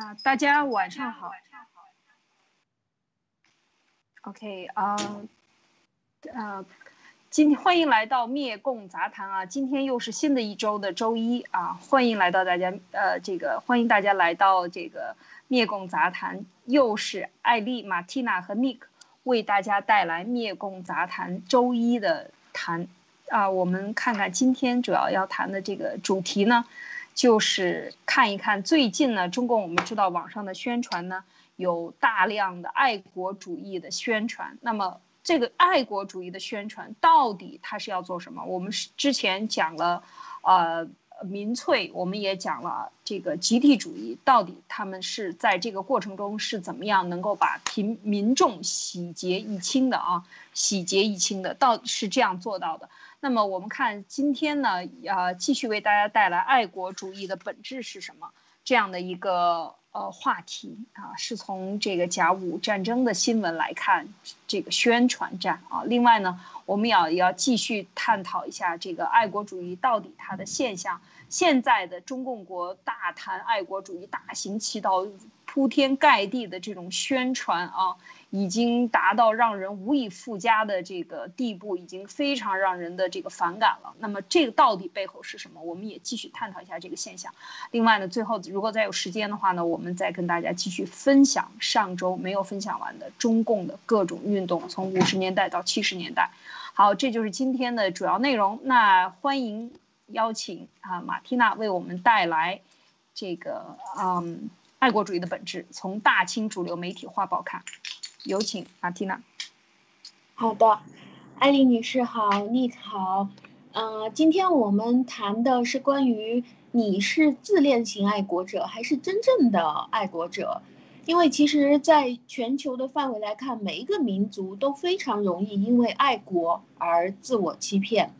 呀，大家晚上好。OK 啊，呃，今天欢迎来到灭共杂谈啊！今天又是新的一周的周一啊，欢迎来到大家呃，这个欢迎大家来到这个灭共杂谈，又是艾丽、马蒂娜和 Nick 为大家带来灭共杂谈周一的谈啊，我们看看今天主要要谈的这个主题呢。就是看一看最近呢，中共我们知道网上的宣传呢，有大量的爱国主义的宣传。那么这个爱国主义的宣传到底它是要做什么？我们是之前讲了，呃，民粹，我们也讲了这个集体主义，到底他们是在这个过程中是怎么样能够把贫民众洗劫一清的啊？洗劫一清的，到是这样做到的。那么我们看今天呢，呃，继续为大家带来爱国主义的本质是什么这样的一个呃话题啊，是从这个甲午战争的新闻来看这个宣传战啊。另外呢，我们要要继续探讨一下这个爱国主义到底它的现象。现在的中共国大谈爱国主义，大行其道，铺天盖地的这种宣传啊。已经达到让人无以复加的这个地步，已经非常让人的这个反感了。那么这个到底背后是什么？我们也继续探讨一下这个现象。另外呢，最后如果再有时间的话呢，我们再跟大家继续分享上周没有分享完的中共的各种运动，从五十年代到七十年代。好，这就是今天的主要内容。那欢迎邀请啊，马蒂娜为我们带来这个嗯，爱国主义的本质，从大清主流媒体画报看。有请马蒂娜。好的，艾丽女士好，你好。呃，今天我们谈的是关于你是自恋型爱国者还是真正的爱国者？因为其实，在全球的范围来看，每一个民族都非常容易因为爱国而自我欺骗。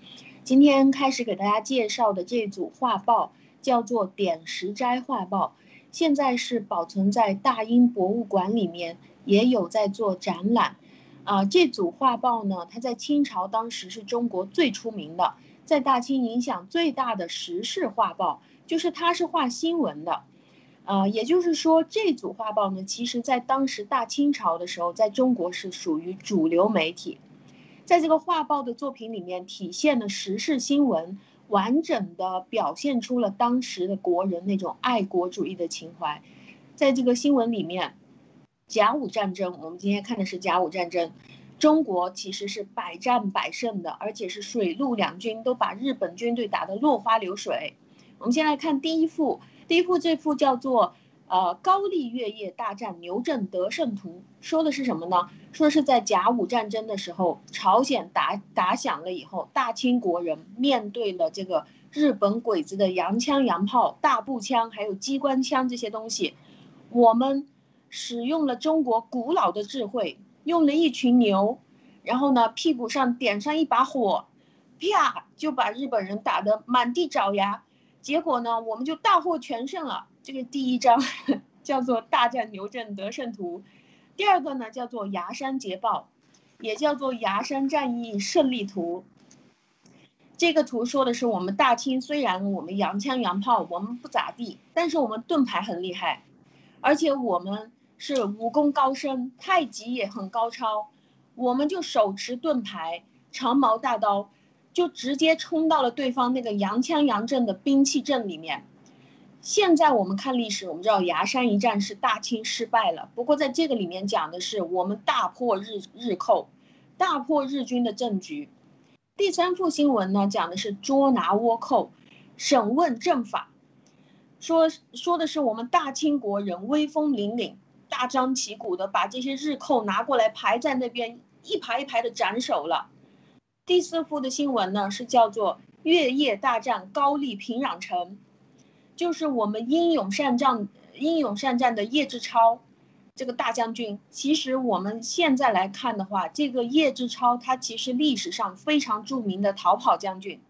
今天开始给大家介绍的这组画报叫做《点石斋画报》，现在是保存在大英博物馆里面。也有在做展览，啊，这组画报呢，它在清朝当时是中国最出名的，在大清影响最大的时事画报，就是它是画新闻的，啊，也就是说这组画报呢，其实在当时大清朝的时候，在中国是属于主流媒体，在这个画报的作品里面体现了时事新闻，完整的表现出了当时的国人那种爱国主义的情怀，在这个新闻里面。甲午战争，我们今天看的是甲午战争，中国其实是百战百胜的，而且是水陆两军都把日本军队打得落花流水。我们先来看第一幅，第一幅这幅叫做呃高丽月夜大战牛震得胜图，说的是什么呢？说是在甲午战争的时候，朝鲜打打响了以后，大清国人面对了这个日本鬼子的洋枪洋炮、大步枪还有机关枪这些东西，我们。使用了中国古老的智慧，用了一群牛，然后呢，屁股上点上一把火，啪就把日本人打得满地找牙。结果呢，我们就大获全胜了。这个第一张 叫做《大战牛阵得胜图》，第二个呢叫做《崖山捷报》，也叫做《崖山战役胜利图》。这个图说的是我们大清虽然我们洋枪洋炮我们不咋地，但是我们盾牌很厉害，而且我们。是武功高深，太极也很高超，我们就手持盾牌、长矛大刀，就直接冲到了对方那个洋枪洋阵的兵器阵里面。现在我们看历史，我们知道崖山一战是大清失败了。不过在这个里面讲的是我们大破日日寇，大破日军的阵局。第三副新闻呢，讲的是捉拿倭寇，审问正法，说说的是我们大清国人威风凛凛。大张旗鼓的把这些日寇拿过来排在那边，一排一排的斩首了。第四幅的新闻呢是叫做“月夜大战高丽平壤城”，就是我们英勇善战、英勇善战的叶志超这个大将军。其实我们现在来看的话，这个叶志超他其实历史上非常著名的逃跑将军，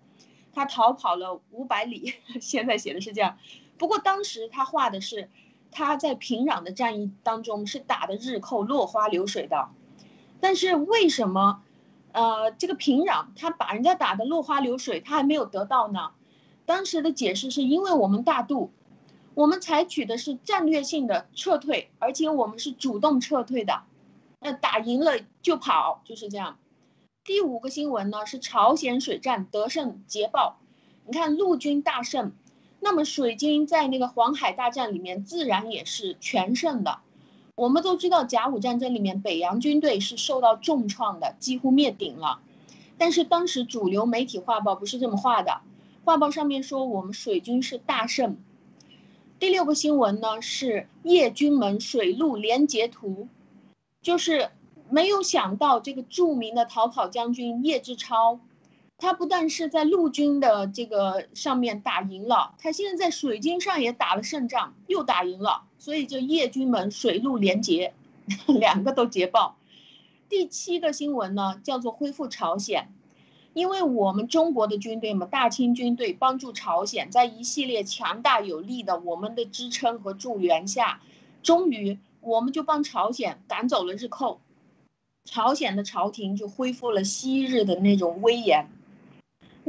他逃跑了五百里。现在写的是这样，不过当时他画的是。他在平壤的战役当中是打的日寇落花流水的，但是为什么，呃，这个平壤他把人家打的落花流水，他还没有得到呢？当时的解释是因为我们大度，我们采取的是战略性的撤退，而且我们是主动撤退的。那打赢了就跑，就是这样。第五个新闻呢是朝鲜水战得胜捷报，你看陆军大胜，那么水军在那个黄海大战里面自然也是全胜的。我们都知道甲午战争里面北洋军队是受到重创的，几乎灭顶了。但是当时主流媒体画报不是这么画的，画报上面说我们水军是大胜。第六个新闻呢是叶军门水陆联捷图。就是没有想到，这个著名的逃跑将军叶志超，他不但是在陆军的这个上面打赢了，他现在在水军上也打了胜仗，又打赢了。所以就叶军门水陆联捷，两个都捷报。第七个新闻呢，叫做恢复朝鲜，因为我们中国的军队嘛，大清军队帮助朝鲜，在一系列强大有力的我们的支撑和助援下，终于。我们就帮朝鲜赶走了日寇，朝鲜的朝廷就恢复了昔日的那种威严。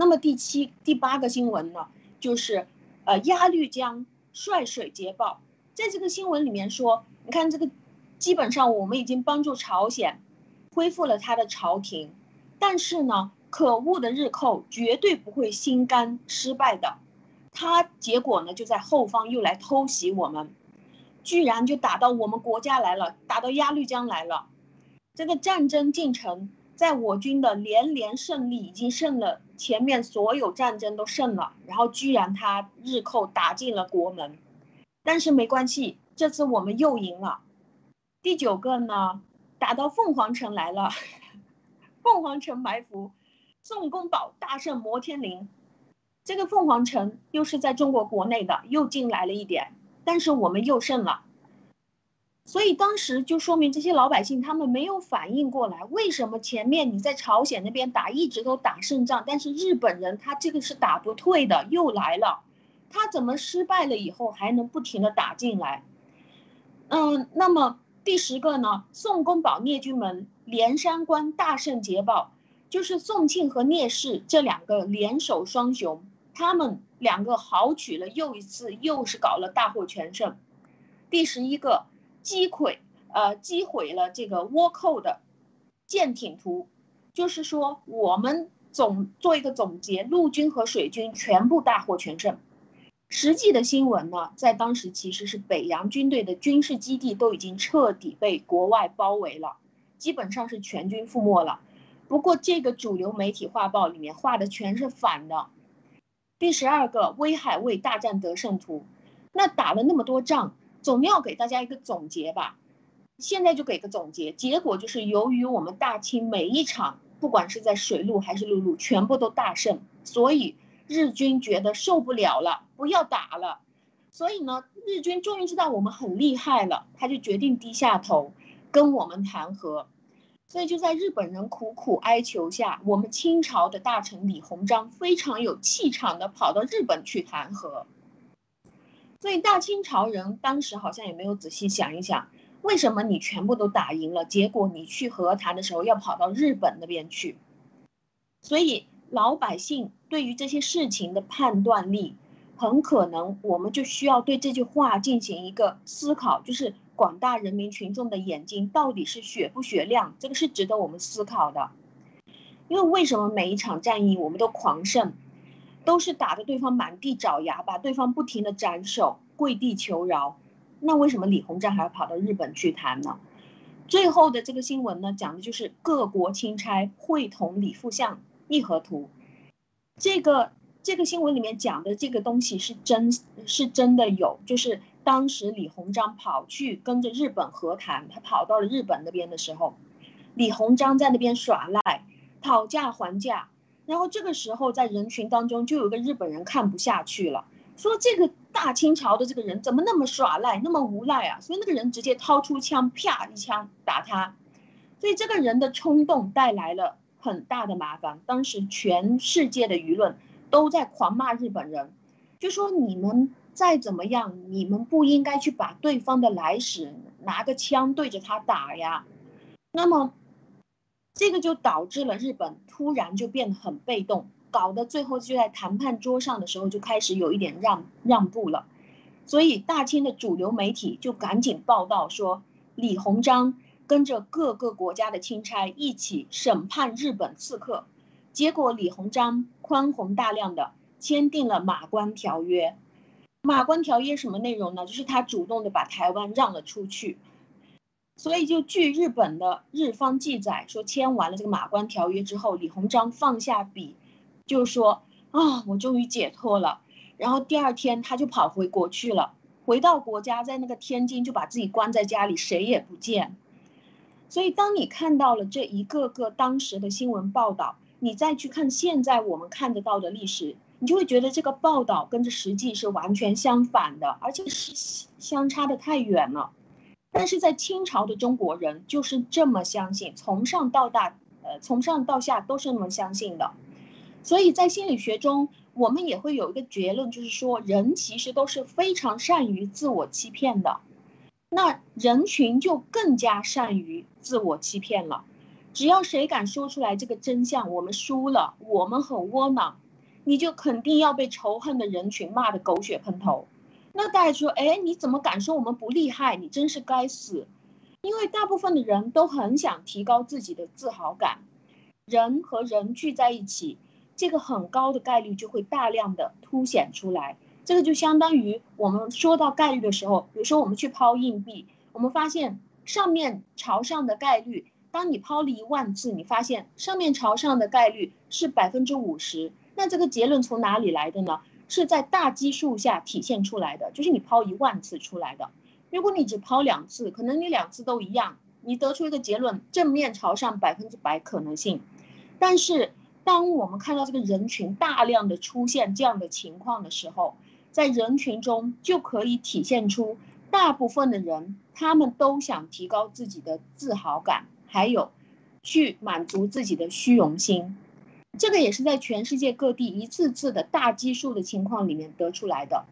那么第七、第八个新闻呢，就是呃鸭绿江率水捷报。在这个新闻里面说，你看这个，基本上我们已经帮助朝鲜恢复了他的朝廷，但是呢，可恶的日寇绝对不会心甘失败的，他结果呢就在后方又来偷袭我们。居然就打到我们国家来了，打到鸭绿江来了。这个战争进程，在我军的连连胜利，已经胜了前面所有战争都胜了，然后居然他日寇打进了国门，但是没关系，这次我们又赢了。第九个呢，打到凤凰城来了，凤凰城埋伏，宋公宝大胜摩天岭。这个凤凰城又是在中国国内的，又进来了一点。但是我们又胜了，所以当时就说明这些老百姓他们没有反应过来，为什么前面你在朝鲜那边打一直都打胜仗，但是日本人他这个是打不退的，又来了，他怎么失败了以后还能不停的打进来？嗯，那么第十个呢？宋公宝聂军门连山关大胜捷报，就是宋庆和聂氏这两个联手双雄，他们。两个豪取了又一次，又是搞了大获全胜。第十一个击溃，呃，击毁了这个倭寇的舰艇图，就是说我们总做一个总结，陆军和水军全部大获全胜。实际的新闻呢，在当时其实是北洋军队的军事基地都已经彻底被国外包围了，基本上是全军覆没了。不过这个主流媒体画报里面画的全是反的。第十二个威海卫大战得胜图，那打了那么多仗，总要给大家一个总结吧。现在就给个总结，结果就是由于我们大清每一场，不管是在水路还是陆路，全部都大胜，所以日军觉得受不了了，不要打了。所以呢，日军终于知道我们很厉害了，他就决定低下头，跟我们谈和。所以就在日本人苦苦哀求下，我们清朝的大臣李鸿章非常有气场的跑到日本去谈和。所以大清朝人当时好像也没有仔细想一想，为什么你全部都打赢了，结果你去和谈的时候要跑到日本那边去？所以老百姓对于这些事情的判断力，很可能我们就需要对这句话进行一个思考，就是。广大人民群众的眼睛到底是雪不雪亮？这个是值得我们思考的。因为为什么每一场战役我们都狂胜，都是打的对方满地找牙，把对方不停的斩首，跪地求饶？那为什么李鸿章还要跑到日本去谈呢？最后的这个新闻呢，讲的就是各国钦差会同李副相议和图。这个这个新闻里面讲的这个东西是真是真的有，就是。当时李鸿章跑去跟着日本和谈，他跑到了日本那边的时候，李鸿章在那边耍赖，讨价还价。然后这个时候在人群当中就有个日本人看不下去了，说这个大清朝的这个人怎么那么耍赖，那么无赖啊？所以那个人直接掏出枪，啪一枪打他。所以这个人的冲动带来了很大的麻烦。当时全世界的舆论都在狂骂日本人，就说你们。再怎么样，你们不应该去把对方的来使拿个枪对着他打呀。那么，这个就导致了日本突然就变得很被动，搞得最后就在谈判桌上的时候就开始有一点让让步了。所以大清的主流媒体就赶紧报道说，李鸿章跟着各个国家的钦差一起审判日本刺客，结果李鸿章宽宏大量的签订了《马关条约》。《马关条约》什么内容呢？就是他主动的把台湾让了出去。所以就据日本的日方记载说，签完了这个《马关条约》之后，李鸿章放下笔，就说啊，我终于解脱了。然后第二天他就跑回国去了，回到国家，在那个天津就把自己关在家里，谁也不见。所以当你看到了这一个个当时的新闻报道，你再去看现在我们看得到的历史，你就会觉得这个报道跟着实际是完全相反的，而且是相差的太远了。但是在清朝的中国人就是这么相信，从上到大，呃，从上到下都是那么相信的。所以在心理学中。我们也会有一个结论，就是说人其实都是非常善于自我欺骗的，那人群就更加善于自我欺骗了。只要谁敢说出来这个真相，我们输了，我们很窝囊，你就肯定要被仇恨的人群骂得狗血喷头。那大家说，哎，你怎么敢说我们不厉害？你真是该死！因为大部分的人都很想提高自己的自豪感，人和人聚在一起。这个很高的概率就会大量的凸显出来，这个就相当于我们说到概率的时候，比如说我们去抛硬币，我们发现上面朝上的概率，当你抛了一万次，你发现上面朝上的概率是百分之五十，那这个结论从哪里来的呢？是在大基数下体现出来的，就是你抛一万次出来的。如果你只抛两次，可能你两次都一样，你得出一个结论，正面朝上百分之百可能性，但是。当我们看到这个人群大量的出现这样的情况的时候，在人群中就可以体现出大部分的人他们都想提高自己的自豪感，还有去满足自己的虚荣心。这个也是在全世界各地一次次的大基数的情况里面得出来的。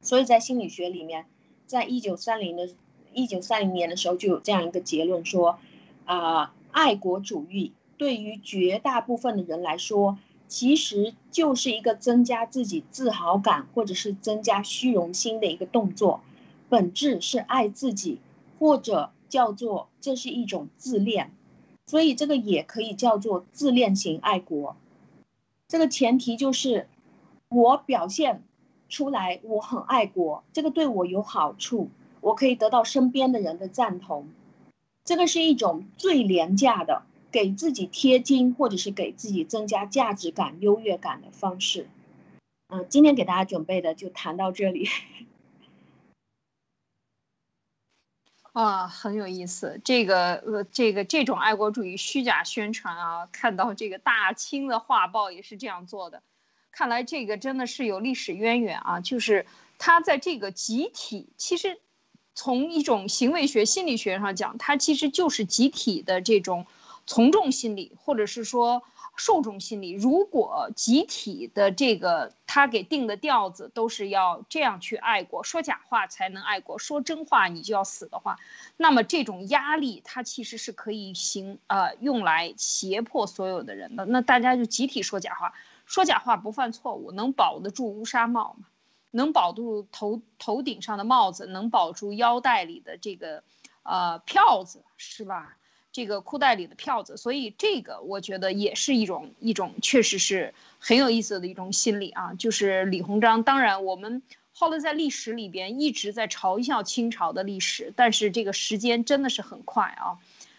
所以在心理学里面，在一九三零的一九三零年的时候就有这样一个结论说，啊，爱国主义。对于绝大部分的人来说，其实就是一个增加自己自豪感或者是增加虚荣心的一个动作，本质是爱自己，或者叫做这是一种自恋，所以这个也可以叫做自恋型爱国。这个前提就是我表现出来我很爱国，这个对我有好处，我可以得到身边的人的赞同，这个是一种最廉价的。给自己贴金，或者是给自己增加价值感、优越感的方式。嗯，今天给大家准备的就谈到这里。啊，很有意思。这个呃，这个这种爱国主义虚假宣传啊，看到这个大清的画报也是这样做的。看来这个真的是有历史渊源啊，就是他在这个集体，其实从一种行为学、心理学上讲，它其实就是集体的这种。从众心理，或者是说受众心理，如果集体的这个他给定的调子都是要这样去爱国，说假话才能爱国，说真话你就要死的话，那么这种压力它其实是可以行呃用来胁迫所有的人的。那大家就集体说假话，说假话不犯错误，能保得住乌纱帽吗？能保住头头顶上的帽子，能保住腰带里的这个呃票子，是吧？这个裤袋里的票子，所以这个我觉得也是一种一种，确实是很有意思的一种心理啊。就是李鸿章，当然我们后来在历史里边一直在嘲笑清朝的历史，但是这个时间真的是很快啊。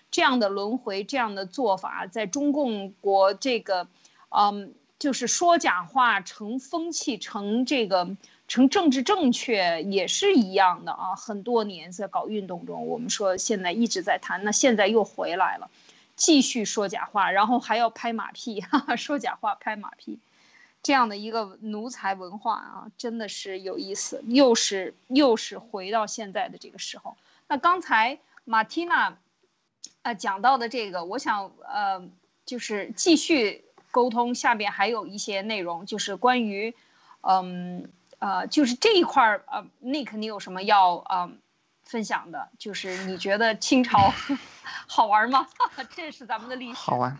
这样的轮回，这样的做法，在中共国这个，嗯，就是说假话成风气，成这个。成政治正确也是一样的啊，很多年在搞运动中，我们说现在一直在谈，那现在又回来了，继续说假话，然后还要拍马屁，哈哈，说假话拍马屁，这样的一个奴才文化啊，真的是有意思，又是又是回到现在的这个时候。那刚才马蒂娜，啊讲到的这个，我想呃就是继续沟通，下边还有一些内容，就是关于嗯。呃，就是这一块儿，呃，Nick，你有什么要呃分享的？就是你觉得清朝 好玩吗？这是咱们的历史。好玩，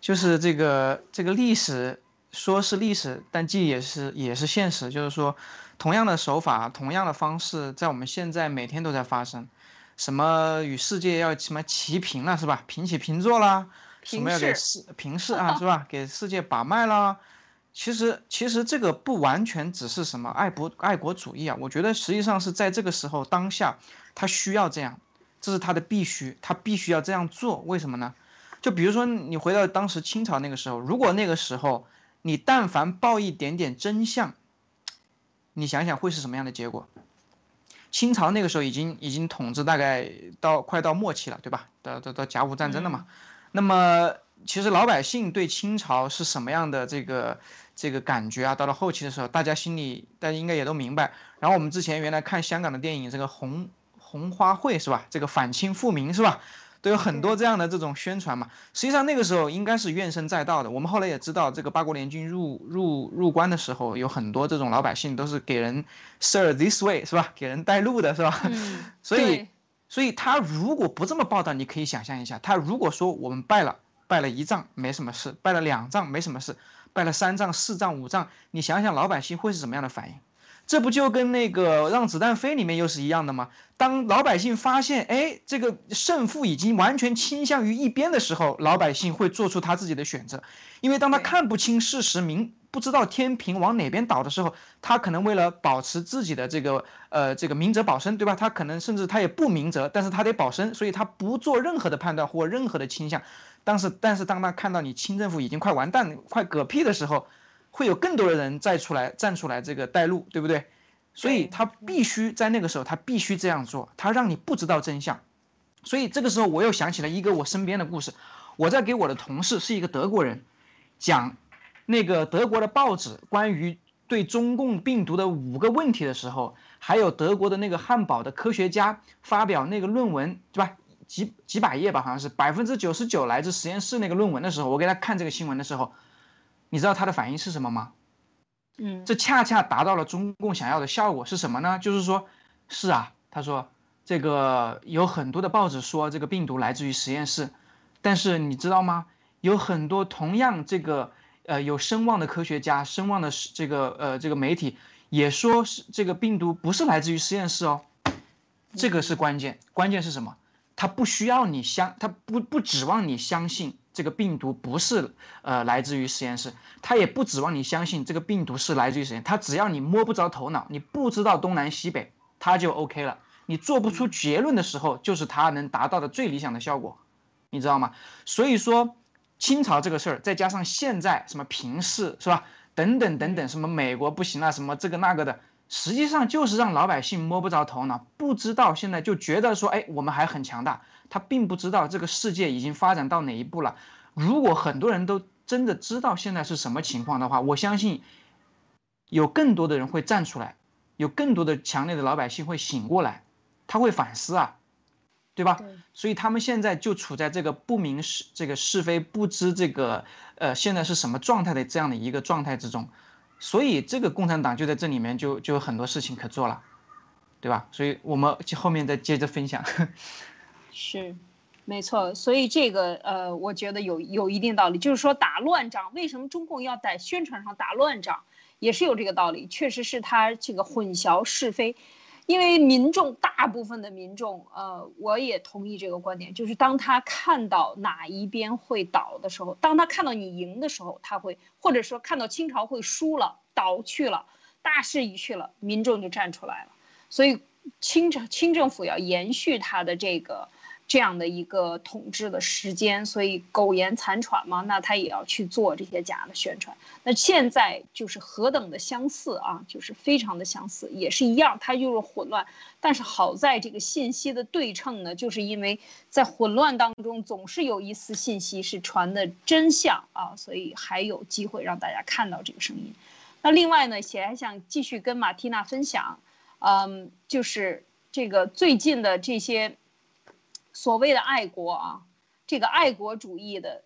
就是这个这个历史，说是历史，但既也是也是现实，就是说，同样的手法，同样的方式，在我们现在每天都在发生。什么与世界要什么齐平了，是吧？平起平坐啦，什么要给世平视啊，是吧？给世界把脉啦。其实其实这个不完全只是什么爱国爱国主义啊，我觉得实际上是在这个时候当下，他需要这样，这是他的必须，他必须要这样做。为什么呢？就比如说你回到当时清朝那个时候，如果那个时候你但凡报一点点真相，你想想会是什么样的结果？清朝那个时候已经已经统治大概到快到末期了，对吧？到到到甲午战争了嘛。那么其实老百姓对清朝是什么样的这个这个感觉啊？到了后期的时候，大家心里大家应该也都明白。然后我们之前原来看香港的电影，这个红红花会是吧？这个反清复明是吧？都有很多这样的这种宣传嘛，实际上那个时候应该是怨声载道的。我们后来也知道，这个八国联军入入入关的时候，有很多这种老百姓都是给人 serve this way 是吧？给人带路的是吧？嗯。所以，所以他如果不这么报道，你可以想象一下，他如果说我们败了，败了一仗没什么事，败了两仗没什么事，败了三仗、四仗、五仗，你想想老百姓会是什么样的反应？这不就跟那个《让子弹飞》里面又是一样的吗？当老百姓发现，哎，这个胜负已经完全倾向于一边的时候，老百姓会做出他自己的选择。因为当他看不清事实，明不知道天平往哪边倒的时候，他可能为了保持自己的这个呃这个明哲保身，对吧？他可能甚至他也不明哲，但是他得保身，所以他不做任何的判断或任何的倾向。但是但是当他看到你清政府已经快完蛋、快嗝屁的时候，会有更多的人再出来站出来这个带路，对不对？所以他必须在那个时候，他必须这样做，他让你不知道真相。所以这个时候，我又想起了一个我身边的故事。我在给我的同事是一个德国人，讲那个德国的报纸关于对中共病毒的五个问题的时候，还有德国的那个汉堡的科学家发表那个论文，对吧？几几百页吧，好像是百分之九十九来自实验室那个论文的时候，我给他看这个新闻的时候。你知道他的反应是什么吗？嗯，这恰恰达到了中共想要的效果是什么呢？就是说，是啊，他说这个有很多的报纸说这个病毒来自于实验室，但是你知道吗？有很多同样这个呃有声望的科学家、声望的这个呃这个媒体也说是这个病毒不是来自于实验室哦，这个是关键，关键是什么？他不需要你相，他不不指望你相信。这个病毒不是呃来自于实验室，他也不指望你相信这个病毒是来自于实验，他只要你摸不着头脑，你不知道东南西北，他就 OK 了。你做不出结论的时候，就是他能达到的最理想的效果，你知道吗？所以说清朝这个事儿，再加上现在什么平视是吧，等等等等，什么美国不行了，什么这个那个的，实际上就是让老百姓摸不着头脑，不知道现在就觉得说，哎，我们还很强大。他并不知道这个世界已经发展到哪一步了。如果很多人都真的知道现在是什么情况的话，我相信有更多的人会站出来，有更多的强烈的老百姓会醒过来，他会反思啊，对吧？所以他们现在就处在这个不明是这个是非不知这个呃现在是什么状态的这样的一个状态之中，所以这个共产党就在这里面就就有很多事情可做了，对吧？所以我们后面再接着分享。是，没错，所以这个呃，我觉得有有一定道理，就是说打乱仗，为什么中共要在宣传上打乱仗，也是有这个道理，确实是他这个混淆是非，因为民众大部分的民众，呃，我也同意这个观点，就是当他看到哪一边会倒的时候，当他看到你赢的时候，他会或者说看到清朝会输了倒去了，大势已去了，民众就站出来了，所以清朝清政府要延续他的这个。这样的一个统治的时间，所以苟延残喘嘛，那他也要去做这些假的宣传。那现在就是何等的相似啊，就是非常的相似，也是一样，它就是混乱。但是好在这个信息的对称呢，就是因为在混乱当中总是有一丝信息是传的真相啊，所以还有机会让大家看到这个声音。那另外呢，也还想继续跟马蒂娜分享，嗯，就是这个最近的这些。所谓的爱国啊，这个爱国主义的，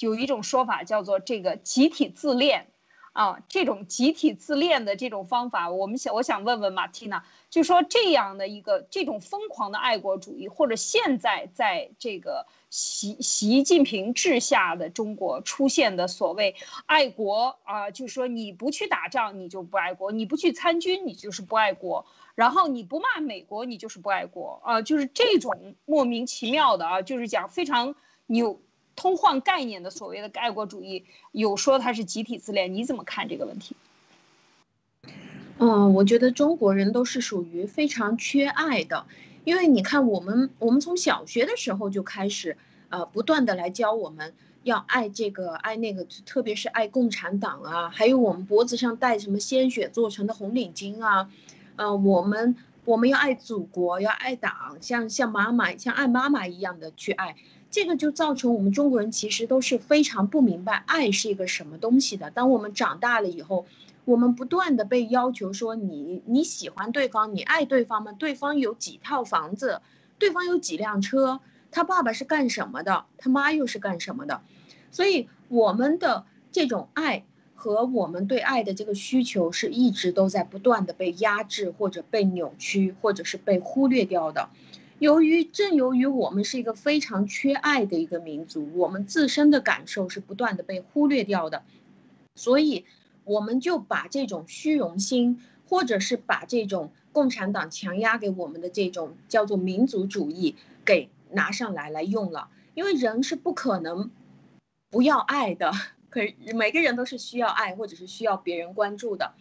有一种说法叫做这个集体自恋，啊，这种集体自恋的这种方法，我们想，我想问问马蒂娜，就说这样的一个这种疯狂的爱国主义，或者现在在这个习习近平治下的中国出现的所谓爱国啊，就是说你不去打仗，你就不爱国；你不去参军，你就是不爱国；然后你不骂美国，你就是不爱国啊，就是这种莫名其妙的啊，就是讲非常扭。通换概念的所谓的爱国主义，有说它是集体自恋，你怎么看这个问题？嗯，我觉得中国人都是属于非常缺爱的，因为你看我们，我们从小学的时候就开始，呃，不断的来教我们要爱这个爱那个，特别是爱共产党啊，还有我们脖子上戴什么鲜血做成的红领巾啊，呃，我们我们要爱祖国，要爱党，像像妈妈像爱妈妈一样的去爱。这个就造成我们中国人其实都是非常不明白爱是一个什么东西的。当我们长大了以后，我们不断的被要求说你你喜欢对方，你爱对方吗？对方有几套房子，对方有几辆车，他爸爸是干什么的，他妈又是干什么的？所以我们的这种爱和我们对爱的这个需求是一直都在不断的被压制，或者被扭曲，或者是被忽略掉的。由于正由于我们是一个非常缺爱的一个民族，我们自身的感受是不断的被忽略掉的，所以我们就把这种虚荣心，或者是把这种共产党强压给我们的这种叫做民族主义给拿上来来用了。因为人是不可能不要爱的，可每个人都是需要爱，或者是需要别人关注的。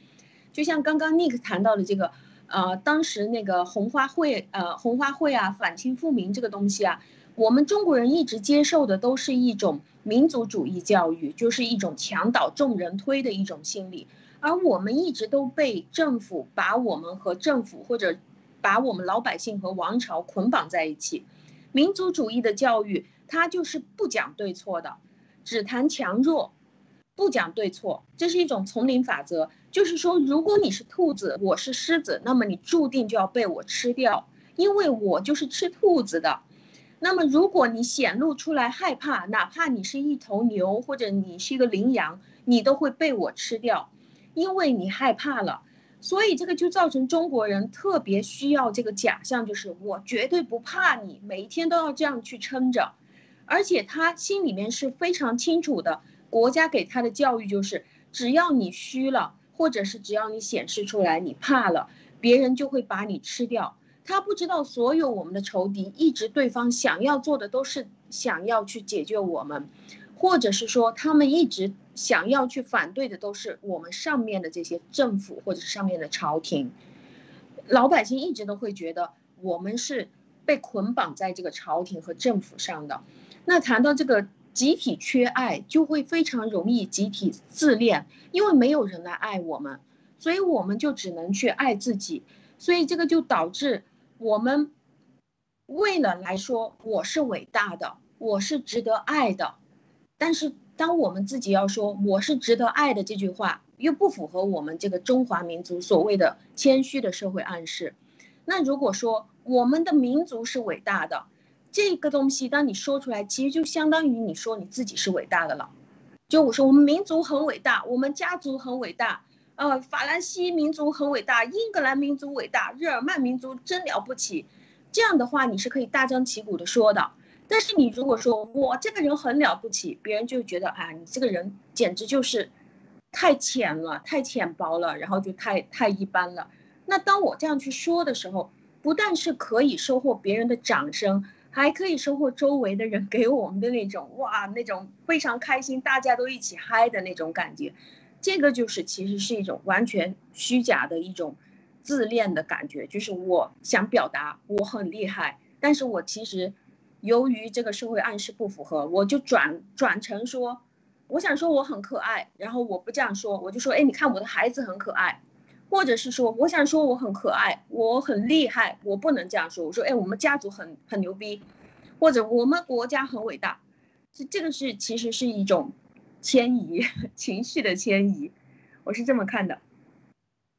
就像刚刚 Nick 谈到的这个。呃，当时那个红花会，呃，红花会啊，反清复明这个东西啊，我们中国人一直接受的都是一种民族主义教育，就是一种墙倒众人推的一种心理，而我们一直都被政府把我们和政府或者把我们老百姓和王朝捆绑在一起，民族主义的教育它就是不讲对错的，只谈强弱。不讲对错，这是一种丛林法则。就是说，如果你是兔子，我是狮子，那么你注定就要被我吃掉，因为我就是吃兔子的。那么，如果你显露出来害怕，哪怕你是一头牛或者你是一个羚羊，你都会被我吃掉，因为你害怕了。所以，这个就造成中国人特别需要这个假象，就是我绝对不怕你，每一天都要这样去撑着，而且他心里面是非常清楚的。国家给他的教育就是，只要你虚了，或者是只要你显示出来你怕了，别人就会把你吃掉。他不知道，所有我们的仇敌，一直对方想要做的都是想要去解决我们，或者是说他们一直想要去反对的都是我们上面的这些政府或者上面的朝廷。老百姓一直都会觉得我们是被捆绑在这个朝廷和政府上的。那谈到这个。集体缺爱就会非常容易集体自恋，因为没有人来爱我们，所以我们就只能去爱自己，所以这个就导致我们为了来说我是伟大的，我是值得爱的，但是当我们自己要说我是值得爱的这句话，又不符合我们这个中华民族所谓的谦虚的社会暗示。那如果说我们的民族是伟大的，这个东西，当你说出来，其实就相当于你说你自己是伟大的了。就我说，我们民族很伟大，我们家族很伟大，呃，法兰西民族很伟大，英格兰民族伟大，日耳曼民族真了不起。这样的话，你是可以大张旗鼓的说的。但是你如果说我这个人很了不起，别人就觉得啊，你这个人简直就是太浅了，太浅薄了，然后就太太一般了。那当我这样去说的时候，不但是可以收获别人的掌声。还可以收获周围的人给我们的那种哇，那种非常开心，大家都一起嗨的那种感觉，这个就是其实是一种完全虚假的一种自恋的感觉，就是我想表达我很厉害，但是我其实由于这个社会暗示不符合，我就转转成说，我想说我很可爱，然后我不这样说，我就说，哎，你看我的孩子很可爱。或者是说，我想说我很可爱，我很厉害，我不能这样说。我说，哎，我们家族很很牛逼，或者我们国家很伟大，这这个是其实是一种迁移 情绪的迁移，我是这么看的。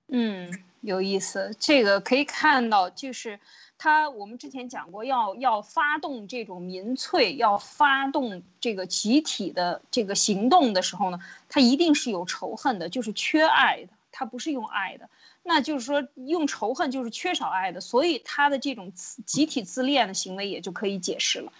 嗯有意思，这个可以看到，就是他我们之前讲过，要要发动这种民粹，要发动这个集体的这个行动的时候呢，他一定是有仇恨的，就是缺爱的，他不是用爱的，那就是说用仇恨就是缺少爱的，所以他的这种集体自恋的行为也就可以解释了。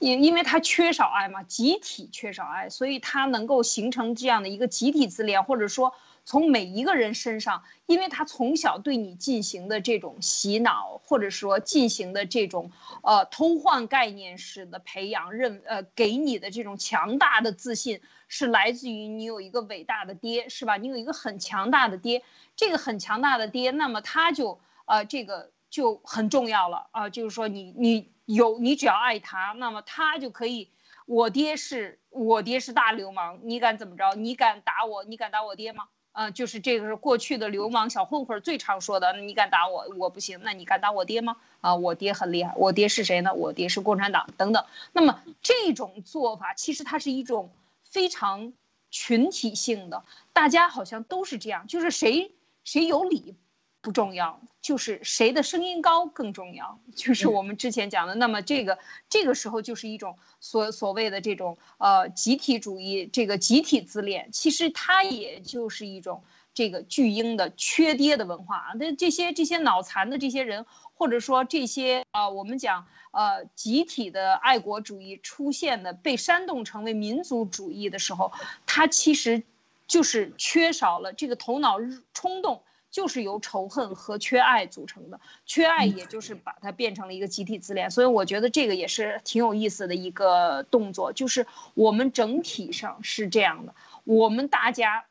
因因为他缺少爱嘛，集体缺少爱，所以他能够形成这样的一个集体自恋，或者说从每一个人身上，因为他从小对你进行的这种洗脑，或者说进行的这种呃偷换概念式的培养，认呃给你的这种强大的自信是来自于你有一个伟大的爹，是吧？你有一个很强大的爹，这个很强大的爹，那么他就呃这个就很重要了啊，就是说你你。有你只要爱他，那么他就可以。我爹是我爹是大流氓，你敢怎么着？你敢打我？你敢打我爹吗？嗯，就是这个是过去的流氓小混混最常说的。你敢打我？我不行。那你敢打我爹吗？啊，我爹很厉害。我爹是谁呢？我爹是共产党等等。那么这种做法其实它是一种非常群体性的，大家好像都是这样，就是谁谁有理。不重要，就是谁的声音高更重要。就是我们之前讲的，那么这个这个时候就是一种所所谓的这种呃集体主义，这个集体自恋，其实它也就是一种这个巨婴的缺爹的文化啊。那这些这些脑残的这些人，或者说这些啊，我们讲呃集体的爱国主义出现的被煽动成为民族主义的时候，它其实就是缺少了这个头脑冲动。就是由仇恨和缺爱组成的，缺爱也就是把它变成了一个集体自恋，所以我觉得这个也是挺有意思的一个动作，就是我们整体上是这样的，我们大家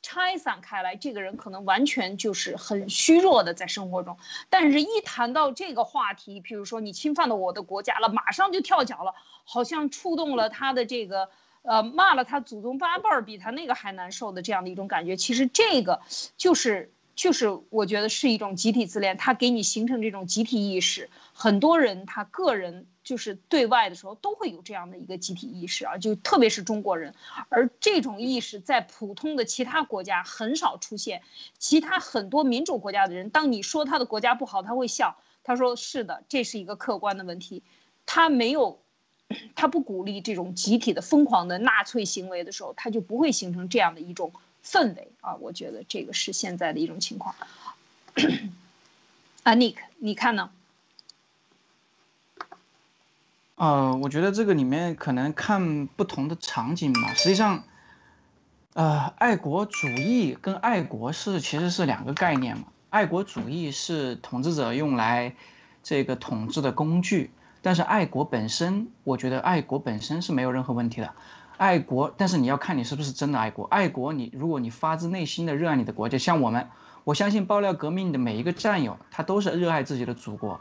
拆散开来，这个人可能完全就是很虚弱的在生活中，但是一谈到这个话题，譬如说你侵犯了我的国家了，马上就跳脚了，好像触动了他的这个，呃，骂了他祖宗八辈儿比他那个还难受的这样的一种感觉，其实这个就是。就是我觉得是一种集体自恋，它给你形成这种集体意识。很多人他个人就是对外的时候都会有这样的一个集体意识啊，就特别是中国人。而这种意识在普通的其他国家很少出现。其他很多民主国家的人，当你说他的国家不好，他会笑，他说是的，这是一个客观的问题。他没有，他不鼓励这种集体的疯狂的纳粹行为的时候，他就不会形成这样的一种。氛围啊，我觉得这个是现在的一种情况。啊，Nick，你看呢？呃，我觉得这个里面可能看不同的场景吧。实际上，呃，爱国主义跟爱国是其实是两个概念嘛。爱国主义是统治者用来这个统治的工具，但是爱国本身，我觉得爱国本身是没有任何问题的。爱国，但是你要看你是不是真的爱国。爱国，你如果你发自内心的热爱你的国家，像我们，我相信爆料革命的每一个战友，他都是热爱自己的祖国，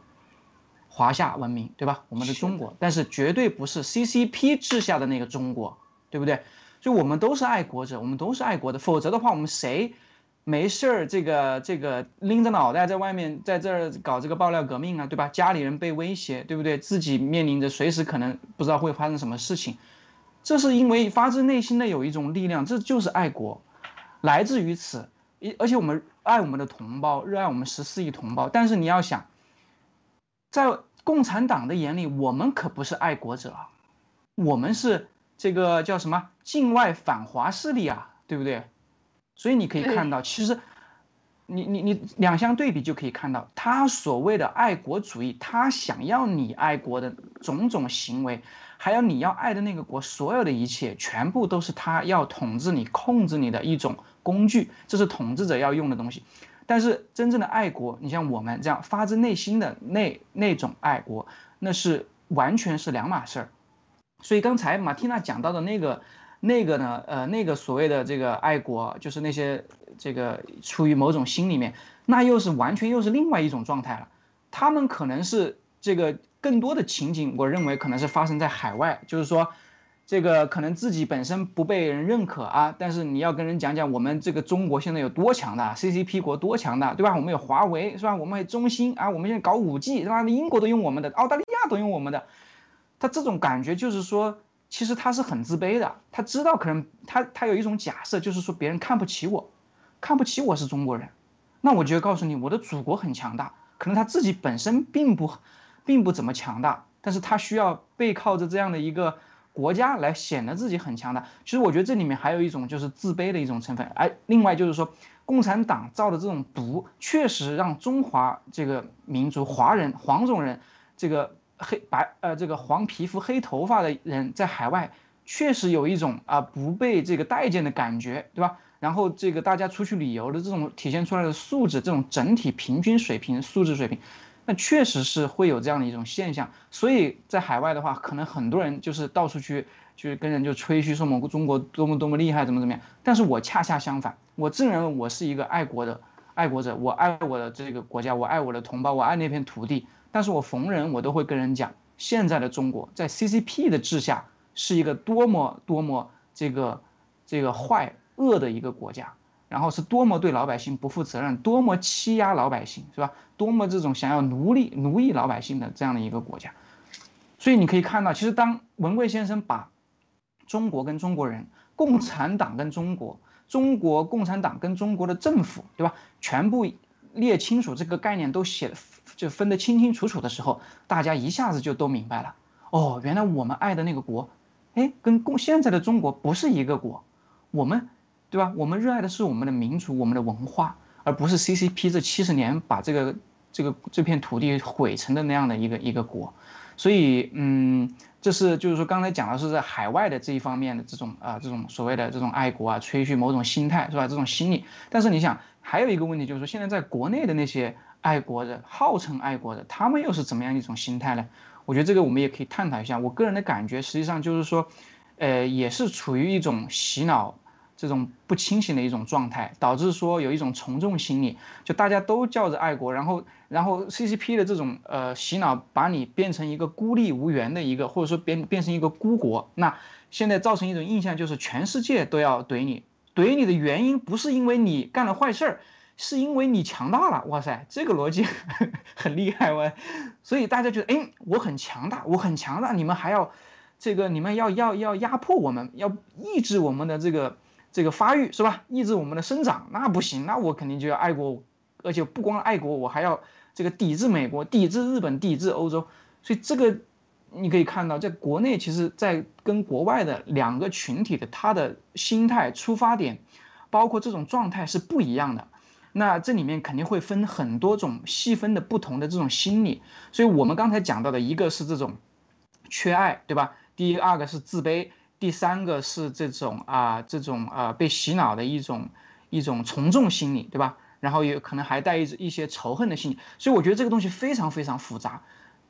华夏文明，对吧？我们的中国，但是绝对不是 CCP 治下的那个中国，对不对？所以我们都是爱国者，我们都是爱国的。否则的话，我们谁没事儿这个这个拎着脑袋在外面在这儿搞这个爆料革命啊，对吧？家里人被威胁，对不对？自己面临着随时可能不知道会发生什么事情。这是因为发自内心的有一种力量，这就是爱国，来自于此。一而且我们爱我们的同胞，热爱我们十四亿同胞。但是你要想，在共产党的眼里，我们可不是爱国者，我们是这个叫什么境外反华势力啊，对不对？所以你可以看到，其实。你你你两相对比就可以看到，他所谓的爱国主义，他想要你爱国的种种行为，还有你要爱的那个国，所有的一切，全部都是他要统治你、控制你的一种工具，这是统治者要用的东西。但是真正的爱国，你像我们这样发自内心的那那种爱国，那是完全是两码事儿。所以刚才马蒂娜讲到的那个。那个呢？呃，那个所谓的这个爱国，就是那些这个出于某种心里面，那又是完全又是另外一种状态了。他们可能是这个更多的情景，我认为可能是发生在海外，就是说，这个可能自己本身不被人认可啊，但是你要跟人讲讲我们这个中国现在有多强大，CCP 国多强大，对吧？我们有华为是吧？我们有中兴啊，我们现在搞五 G 是吧？英国都用我们的，澳大利亚都用我们的，他这种感觉就是说。其实他是很自卑的，他知道可能他他有一种假设，就是说别人看不起我，看不起我是中国人，那我就告诉你，我的祖国很强大，可能他自己本身并不，并不怎么强大，但是他需要背靠着这样的一个国家来显得自己很强大。其实我觉得这里面还有一种就是自卑的一种成分。哎，另外就是说，共产党造的这种毒，确实让中华这个民族华人黄种人，这个黑白呃这个黄皮肤黑头发的人在海外。确实有一种啊不被这个待见的感觉，对吧？然后这个大家出去旅游的这种体现出来的素质，这种整体平均水平、素质水平，那确实是会有这样的一种现象。所以在海外的话，可能很多人就是到处去，去跟人就吹嘘说我们中国多么多么厉害，怎么怎么样。但是我恰恰相反，我自认为我是一个爱国的爱国者，我爱我的这个国家，我爱我的同胞，我爱那片土地。但是我逢人我都会跟人讲，现在的中国在 CCP 的治下。是一个多么多么这个这个坏恶的一个国家，然后是多么对老百姓不负责任，多么欺压老百姓，是吧？多么这种想要奴隶奴役老百姓的这样的一个国家。所以你可以看到，其实当文贵先生把中国跟中国人、共产党跟中国、中国共产党跟中国的政府，对吧？全部列清楚这个概念都写的就分得清清楚楚的时候，大家一下子就都明白了。哦，原来我们爱的那个国。哎，跟共现在的中国不是一个国，我们，对吧？我们热爱的是我们的民族、我们的文化，而不是 CCP 这七十年把这个这个这片土地毁成的那样的一个一个国。所以，嗯，这是就是说刚才讲的是在海外的这一方面的这种啊这种所谓的这种爱国啊、吹嘘某种心态，是吧？这种心理。但是你想，还有一个问题就是说，现在在国内的那些爱国的、号称爱国的，他们又是怎么样一种心态呢？我觉得这个我们也可以探讨一下。我个人的感觉，实际上就是说，呃，也是处于一种洗脑、这种不清醒的一种状态，导致说有一种从众心理，就大家都叫着爱国，然后，然后 CCP 的这种呃洗脑，把你变成一个孤立无援的一个，或者说变变成一个孤国。那现在造成一种印象，就是全世界都要怼你，怼你的原因不是因为你干了坏事儿。是因为你强大了，哇塞，这个逻辑 很厉害哇，所以大家觉得，哎，我很强大，我很强大，你们还要，这个你们要要要压迫我们，要抑制我们的这个这个发育是吧？抑制我们的生长，那不行，那我肯定就要爱国，而且不光爱国，我还要这个抵制美国，抵制日本，抵制欧洲，所以这个你可以看到，在国内其实，在跟国外的两个群体的他的心态出发点，包括这种状态是不一样的。那这里面肯定会分很多种细分的不同的这种心理，所以我们刚才讲到的一个是这种缺爱，对吧？第二个是自卑，第三个是这种啊这种啊被洗脑的一种一种从众心理，对吧？然后也可能还带一一些仇恨的心理，所以我觉得这个东西非常非常复杂，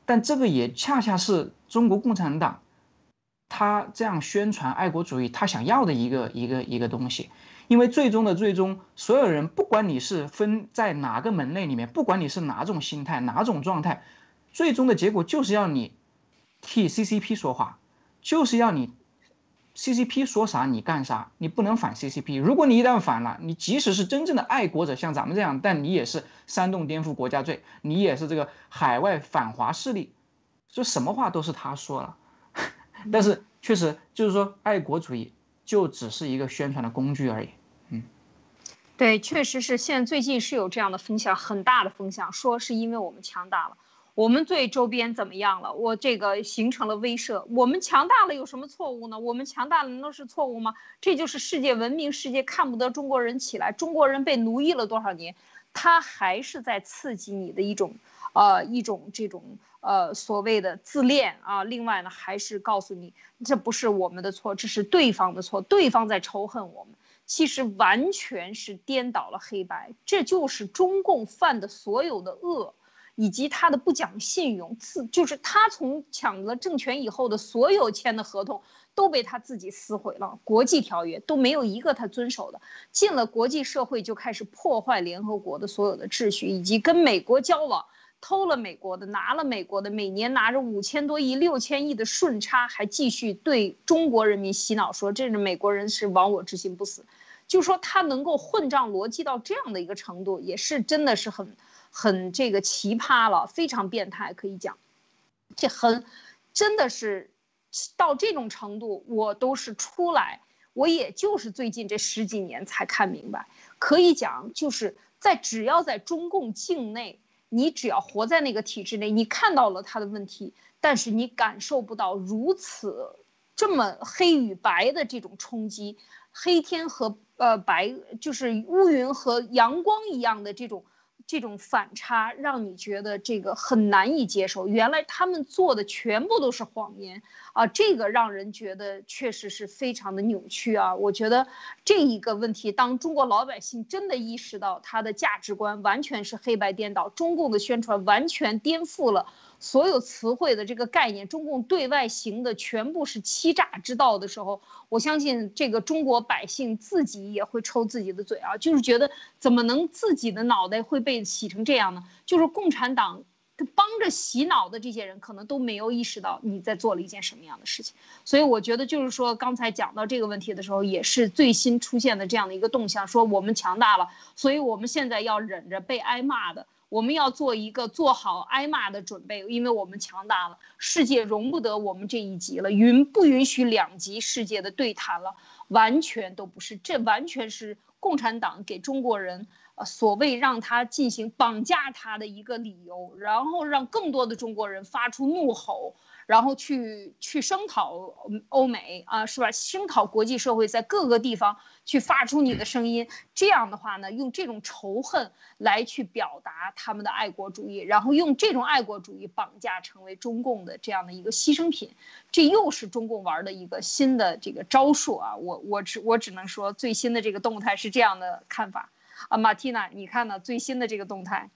但这个也恰恰是中国共产党他这样宣传爱国主义他想要的一个一个一个东西。因为最终的最终，所有人不管你是分在哪个门类里面，不管你是哪种心态、哪种状态，最终的结果就是要你替 CCP 说话，就是要你 CCP 说啥你干啥，你不能反 CCP。如果你一旦反了，你即使是真正的爱国者，像咱们这样，但你也是煽动颠覆国家罪，你也是这个海外反华势力，就什么话都是他说了。但是确实就是说爱国主义。就只是一个宣传的工具而已，嗯，对，确实是。现在最近是有这样的风向，很大的风向，说是因为我们强大了，我们对周边怎么样了？我这个形成了威慑。我们强大了有什么错误呢？我们强大了难道是错误吗？这就是世界文明世界看不得中国人起来，中国人被奴役了多少年，他还是在刺激你的一种，呃，一种这种。呃，所谓的自恋啊，另外呢，还是告诉你，这不是我们的错，这是对方的错，对方在仇恨我们。其实完全是颠倒了黑白，这就是中共犯的所有的恶，以及他的不讲信用，自就是他从抢了政权以后的所有签的合同都被他自己撕毁了，国际条约都没有一个他遵守的，进了国际社会就开始破坏联合国的所有的秩序，以及跟美国交往。偷了美国的，拿了美国的，每年拿着五千多亿、六千亿的顺差，还继续对中国人民洗脑，说这是美国人是亡我之心不死，就说他能够混账逻辑到这样的一个程度，也是真的是很很这个奇葩了，非常变态，可以讲，这很真的是到这种程度，我都是出来。我也就是最近这十几年才看明白。可以讲，就是在只要在中共境内，你只要活在那个体制内，你看到了他的问题，但是你感受不到如此这么黑与白的这种冲击，黑天和呃白就是乌云和阳光一样的这种。这种反差让你觉得这个很难以接受。原来他们做的全部都是谎言啊，这个让人觉得确实是非常的扭曲啊。我觉得这一个问题，当中国老百姓真的意识到他的价值观完全是黑白颠倒，中共的宣传完全颠覆了。所有词汇的这个概念，中共对外行的全部是欺诈之道的时候，我相信这个中国百姓自己也会抽自己的嘴啊，就是觉得怎么能自己的脑袋会被洗成这样呢？就是共产党他帮着洗脑的这些人，可能都没有意识到你在做了一件什么样的事情。所以我觉得就是说，刚才讲到这个问题的时候，也是最新出现的这样的一个动向，说我们强大了，所以我们现在要忍着被挨骂的。我们要做一个做好挨骂的准备，因为我们强大了，世界容不得我们这一级了，允不允许两极世界的对谈了？完全都不是，这完全是共产党给中国人，呃，所谓让他进行绑架他的一个理由，然后让更多的中国人发出怒吼。然后去去声讨欧美啊，是吧？声讨国际社会，在各个地方去发出你的声音。这样的话呢，用这种仇恨来去表达他们的爱国主义，然后用这种爱国主义绑架成为中共的这样的一个牺牲品。这又是中共玩的一个新的这个招数啊！我我只我只能说，最新的这个动态是这样的看法啊，马蒂娜，你看呢？最新的这个动态？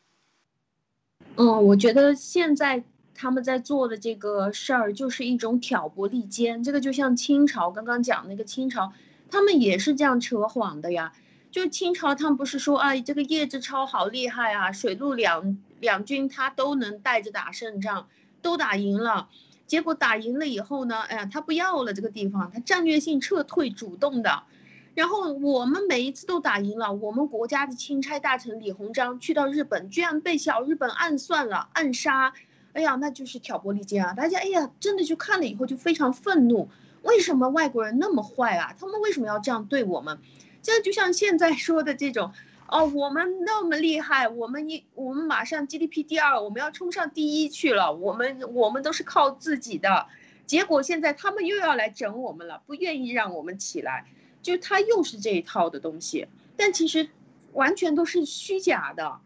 嗯，我觉得现在。他们在做的这个事儿就是一种挑拨离间，这个就像清朝刚刚讲那个清朝，他们也是这样扯谎的呀。就清朝他们不是说啊，这个叶志超好厉害啊，水陆两两军他都能带着打胜仗，都打赢了。结果打赢了以后呢，哎呀，他不要了这个地方，他战略性撤退，主动的。然后我们每一次都打赢了，我们国家的钦差大臣李鸿章去到日本，居然被小日本暗算了，暗杀。哎呀，那就是挑拨离间啊！大家哎呀，真的就看了以后就非常愤怒，为什么外国人那么坏啊？他们为什么要这样对我们？这就像现在说的这种，哦，我们那么厉害，我们一我们马上 GDP 第二，我们要冲上第一去了，我们我们都是靠自己的，结果现在他们又要来整我们了，不愿意让我们起来，就他又是这一套的东西，但其实完全都是虚假的。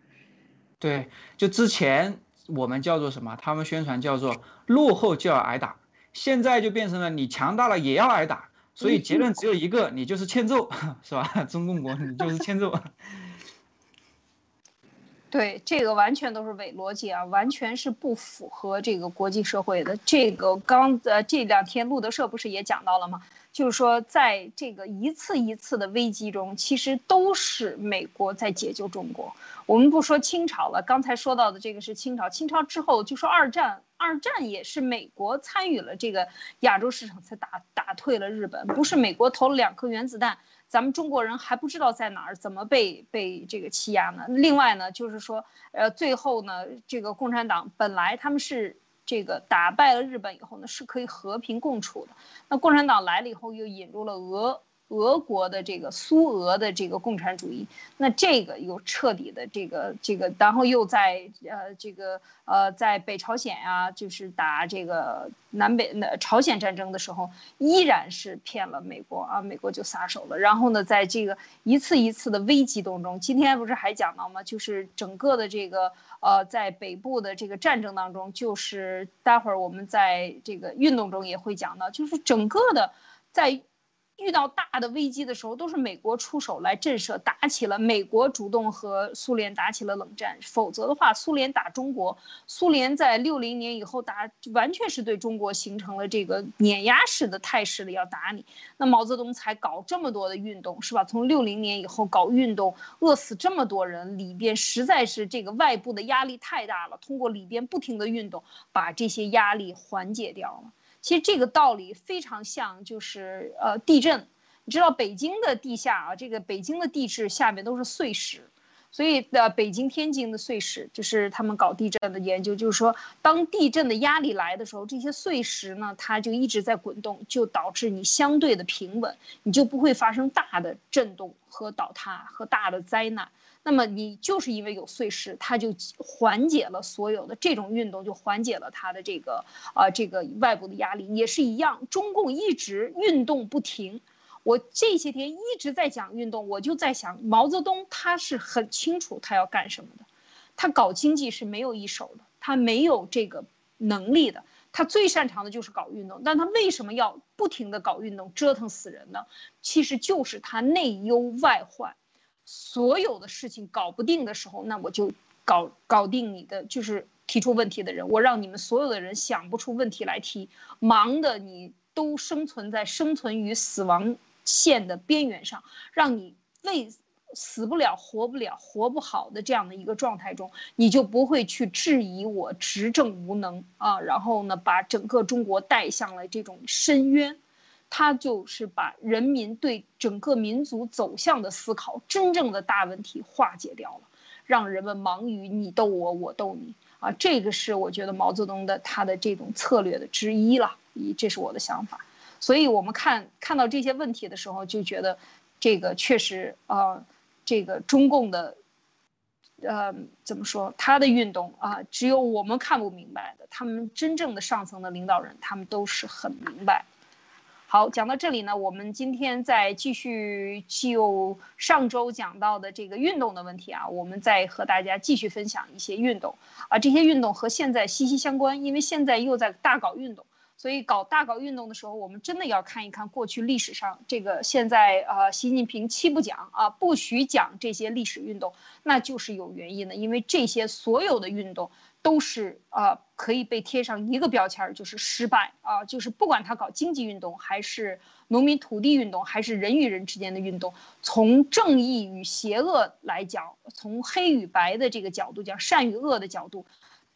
对，就之前。我们叫做什么？他们宣传叫做落后就要挨打，现在就变成了你强大了也要挨打，所以结论只有一个，你就是欠揍，是吧？中共国你就是欠揍。对，这个完全都是伪逻辑啊，完全是不符合这个国际社会的。这个刚呃这两天路德社不是也讲到了吗？就是说，在这个一次一次的危机中，其实都是美国在解救中国。我们不说清朝了，刚才说到的这个是清朝。清朝之后就说二战，二战也是美国参与了这个亚洲市场，才打打退了日本。不是美国投了两颗原子弹，咱们中国人还不知道在哪儿，怎么被被这个欺压呢？另外呢，就是说，呃，最后呢，这个共产党本来他们是。这个打败了日本以后呢，是可以和平共处的。那共产党来了以后，又引入了俄。俄国的这个苏俄的这个共产主义，那这个又彻底的这个这个，然后又在呃这个呃在北朝鲜呀，就是打这个南北那朝鲜战争的时候，依然是骗了美国啊，美国就撒手了。然后呢，在这个一次一次的危机当中，今天不是还讲到吗？就是整个的这个呃在北部的这个战争当中，就是待会儿我们在这个运动中也会讲到，就是整个的在。遇到大的危机的时候，都是美国出手来震慑，打起了美国主动和苏联打起了冷战。否则的话，苏联打中国，苏联在六零年以后打，完全是对中国形成了这个碾压式的态势的要打你。那毛泽东才搞这么多的运动，是吧？从六零年以后搞运动，饿死这么多人，里边实在是这个外部的压力太大了。通过里边不停的运动，把这些压力缓解掉了。其实这个道理非常像，就是呃地震，你知道北京的地下啊，这个北京的地质下面都是碎石，所以的北京、天津的碎石，就是他们搞地震的研究，就是说，当地震的压力来的时候，这些碎石呢，它就一直在滚动，就导致你相对的平稳，你就不会发生大的震动和倒塌和大的灾难。那么你就是因为有碎石，它就缓解了所有的这种运动，就缓解了它的这个啊这个外部的压力，也是一样。中共一直运动不停。我这些天一直在讲运动，我就在想，毛泽东他是很清楚他要干什么的，他搞经济是没有一手的，他没有这个能力的，他最擅长的就是搞运动，但他为什么要不停的搞运动，折腾死人呢？其实就是他内忧外患，所有的事情搞不定的时候，那我就搞搞定你的，就是提出问题的人，我让你们所有的人想不出问题来提，忙的你都生存在生存与死亡。线的边缘上，让你为死不了、活不了、活不好的这样的一个状态中，你就不会去质疑我执政无能啊。然后呢，把整个中国带向了这种深渊，他就是把人民对整个民族走向的思考、真正的大问题化解掉了，让人们忙于你斗我，我斗你啊。这个是我觉得毛泽东的他的这种策略的之一了，一这是我的想法。所以，我们看看到这些问题的时候，就觉得，这个确实，呃，这个中共的，呃，怎么说，他的运动啊，只有我们看不明白的，他们真正的上层的领导人，他们都是很明白。好，讲到这里呢，我们今天再继续就上周讲到的这个运动的问题啊，我们再和大家继续分享一些运动啊，这些运动和现在息息相关，因为现在又在大搞运动。所以搞大搞运动的时候，我们真的要看一看过去历史上这个现在呃，习近平七不讲啊，不许讲这些历史运动，那就是有原因的，因为这些所有的运动都是啊，可以被贴上一个标签儿，就是失败啊，就是不管他搞经济运动，还是农民土地运动，还是人与人之间的运动，从正义与邪恶来讲，从黑与白的这个角度讲，善与恶的角度。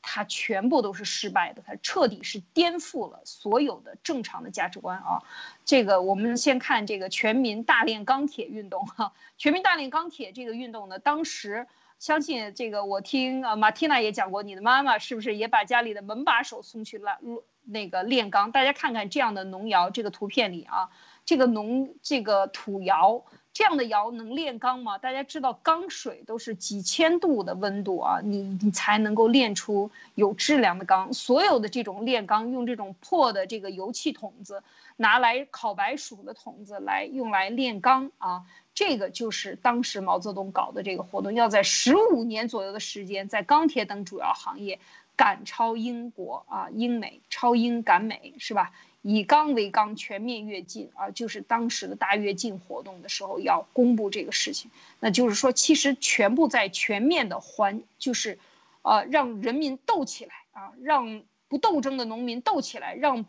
它全部都是失败的，它彻底是颠覆了所有的正常的价值观啊！这个我们先看这个全民大炼钢铁运动哈，全民大炼钢铁这个运动呢，当时相信这个我听呃马蒂娜也讲过，你的妈妈是不是也把家里的门把手送去了那个炼钢？大家看看这样的农窑，这个图片里啊，这个农这个土窑。这样的窑能炼钢吗？大家知道钢水都是几千度的温度啊，你你才能够炼出有质量的钢。所有的这种炼钢用这种破的这个油气桶子，拿来烤白薯的桶子来用来炼钢啊，这个就是当时毛泽东搞的这个活动，要在十五年左右的时间，在钢铁等主要行业赶超英国啊，英美超英赶美是吧？以纲为纲，全面跃进啊，就是当时的大跃进活动的时候要公布这个事情。那就是说，其实全部在全面的还，就是，呃，让人民斗起来啊，让不斗争的农民斗起来，让，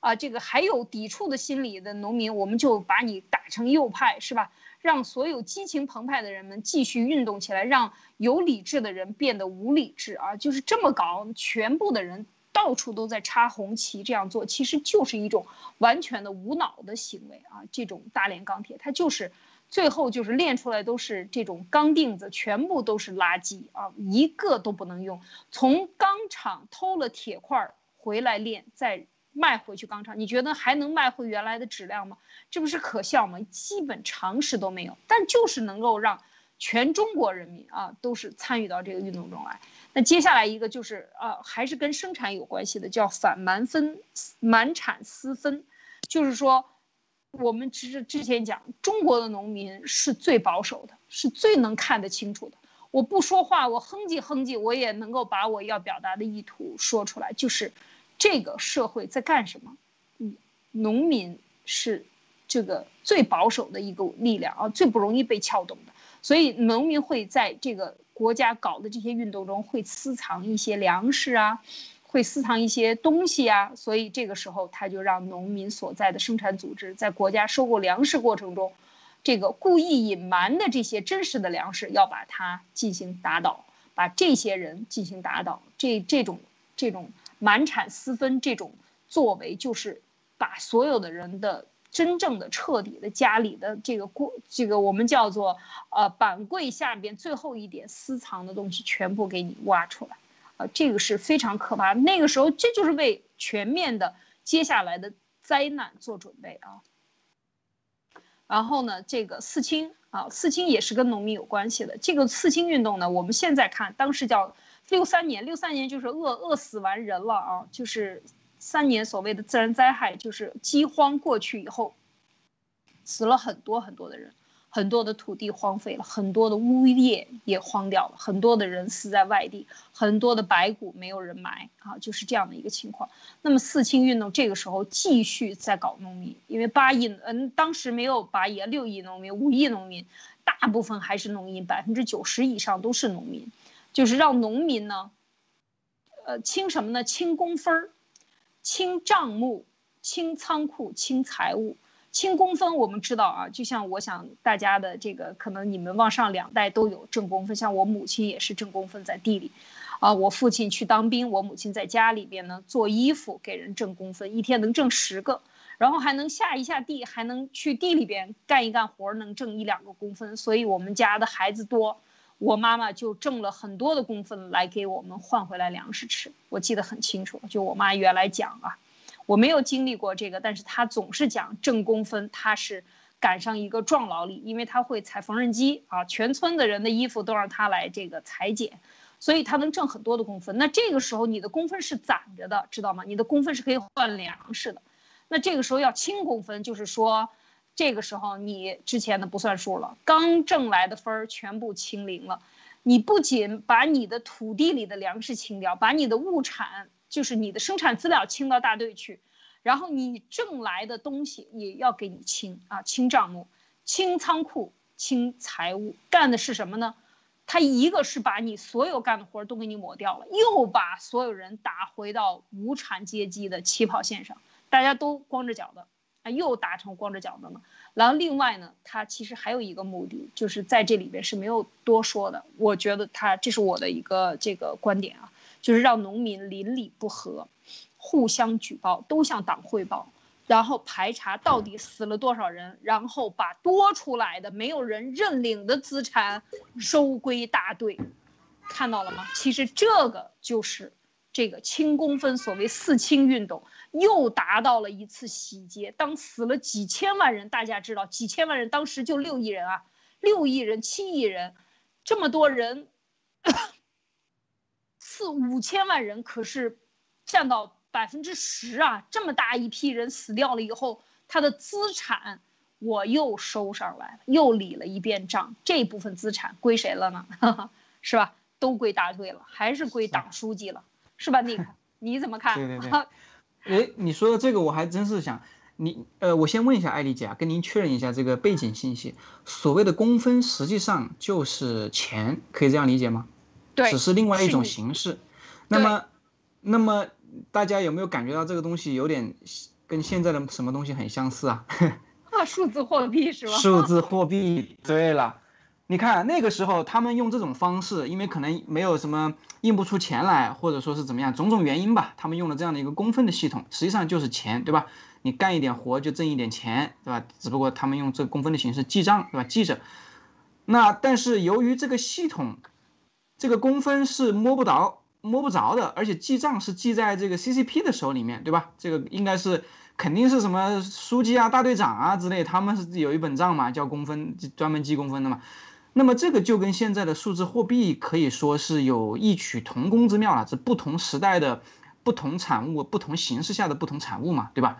啊，这个还有抵触的心理的农民，我们就把你打成右派，是吧？让所有激情澎湃的人们继续运动起来，让有理智的人变得无理智啊，就是这么搞，全部的人。到处都在插红旗，这样做其实就是一种完全的无脑的行为啊！这种大炼钢铁，它就是最后就是炼出来都是这种钢锭子，全部都是垃圾啊，一个都不能用。从钢厂偷了铁块回来炼，再卖回去钢厂，你觉得还能卖回原来的质量吗？这不是可笑吗？基本常识都没有，但就是能够让全中国人民啊都是参与到这个运动中来。那接下来一个就是啊，还是跟生产有关系的，叫反蛮分满产私分，就是说，我们之之前讲，中国的农民是最保守的，是最能看得清楚的。我不说话，我哼唧哼唧，我也能够把我要表达的意图说出来。就是这个社会在干什么？嗯，农民是这个最保守的一个力量啊，最不容易被撬动的，所以农民会在这个。国家搞的这些运动中会私藏一些粮食啊，会私藏一些东西啊，所以这个时候他就让农民所在的生产组织在国家收购粮食过程中，这个故意隐瞒的这些真实的粮食要把它进行打倒，把这些人进行打倒。这这种这种满产私分这种作为，就是把所有的人的真正的彻底的家里的这个过这个我们叫做呃板柜下边最后一点私藏的东西全部给你挖出来，啊，这个是非常可怕。那个时候这就是为全面的接下来的灾难做准备啊。然后呢，这个四清啊，四清也是跟农民有关系的。这个四清运动呢，我们现在看，当时叫六三年，六三年就是饿饿死完人了啊，就是三年所谓的自然灾害，就是饥荒过去以后，死了很多很多的人。很多的土地荒废了，很多的物业也荒掉了，很多的人死在外地，很多的白骨没有人埋啊，就是这样的一个情况。那么四清运动这个时候继续在搞农民，因为八亿嗯当时没有八亿六亿农民五亿农民，大部分还是农民，百分之九十以上都是农民，就是让农民呢，呃清什么呢？清工分儿，清账目，清仓库，清财务。清工分，我们知道啊，就像我想大家的这个，可能你们往上两代都有挣工分，像我母亲也是挣工分在地里，啊，我父亲去当兵，我母亲在家里边呢做衣服给人挣工分，一天能挣十个，然后还能下一下地，还能去地里边干一干活，能挣一两个工分，所以我们家的孩子多，我妈妈就挣了很多的工分来给我们换回来粮食吃，我记得很清楚，就我妈原来讲啊。我没有经历过这个，但是她总是讲挣工分，她是赶上一个壮劳力，因为她会踩缝纫机啊，全村的人的衣服都让她来这个裁剪，所以他能挣很多的工分。那这个时候你的工分是攒着的，知道吗？你的工分是可以换粮食的。那这个时候要清工分，就是说，这个时候你之前的不算数了，刚挣来的分儿全部清零了。你不仅把你的土地里的粮食清掉，把你的物产。就是你的生产资料清到大队去，然后你挣来的东西也要给你清啊，清账目、清仓库、清财务，干的是什么呢？他一个是把你所有干的活都给你抹掉了，又把所有人打回到无产阶级的起跑线上，大家都光着脚的啊，又达成光着脚的了。然后另外呢，他其实还有一个目的，就是在这里边是没有多说的。我觉得他这是我的一个这个观点啊。就是让农民邻里不和，互相举报，都向党汇报，然后排查到底死了多少人，然后把多出来的没有人认领的资产收归大队，看到了吗？其实这个就是这个清宫分，所谓四清运动又达到了一次洗劫。当死了几千万人，大家知道几千万人，当时就六亿人啊，六亿人、七亿人，这么多人。四五千万人可是占到百分之十啊！这么大一批人死掉了以后，他的资产我又收上来了，又理了一遍账。这部分资产归谁了呢？是吧？都归大队了，还是归党书记了？是吧？你 你怎么看？对对对。哎，你说的这个我还真是想你呃，我先问一下艾丽姐啊，跟您确认一下这个背景信息。所谓的公分实际上就是钱，可以这样理解吗？对只是另外一种形式，那么，那么大家有没有感觉到这个东西有点跟现在的什么东西很相似啊？啊，数字货币是吧？数字货币，对了，你看那个时候他们用这种方式，因为可能没有什么印不出钱来，或者说是怎么样，种种原因吧，他们用了这样的一个公分的系统，实际上就是钱，对吧？你干一点活就挣一点钱，对吧？只不过他们用这公分的形式记账，对吧？记着。那但是由于这个系统。这个公分是摸不着、摸不着的，而且记账是记在这个 CCP 的手里面，对吧？这个应该是肯定是什么书记啊、大队长啊之类，他们是有一本账嘛，叫公分，专门记公分的嘛。那么这个就跟现在的数字货币可以说是有异曲同工之妙了，是不同时代的不同产物、不同形式下的不同产物嘛，对吧？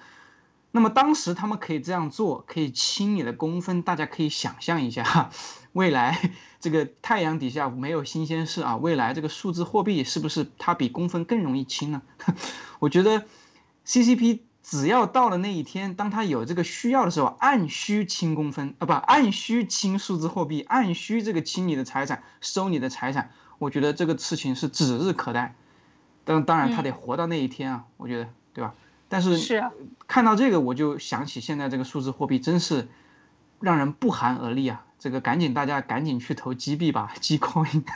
那么当时他们可以这样做，可以清你的工分，大家可以想象一下，未来这个太阳底下没有新鲜事啊，未来这个数字货币是不是它比工分更容易清呢？我觉得 CCP 只要到了那一天，当他有这个需要的时候，按需清公分啊，不按需清数字货币，按需这个清你的财产，收你的财产，我觉得这个事情是指日可待。但当然他得活到那一天啊，我觉得，对吧？但是是看到这个，我就想起现在这个数字货币真是让人不寒而栗啊！这个赶紧大家赶紧去投击币吧，击 coin。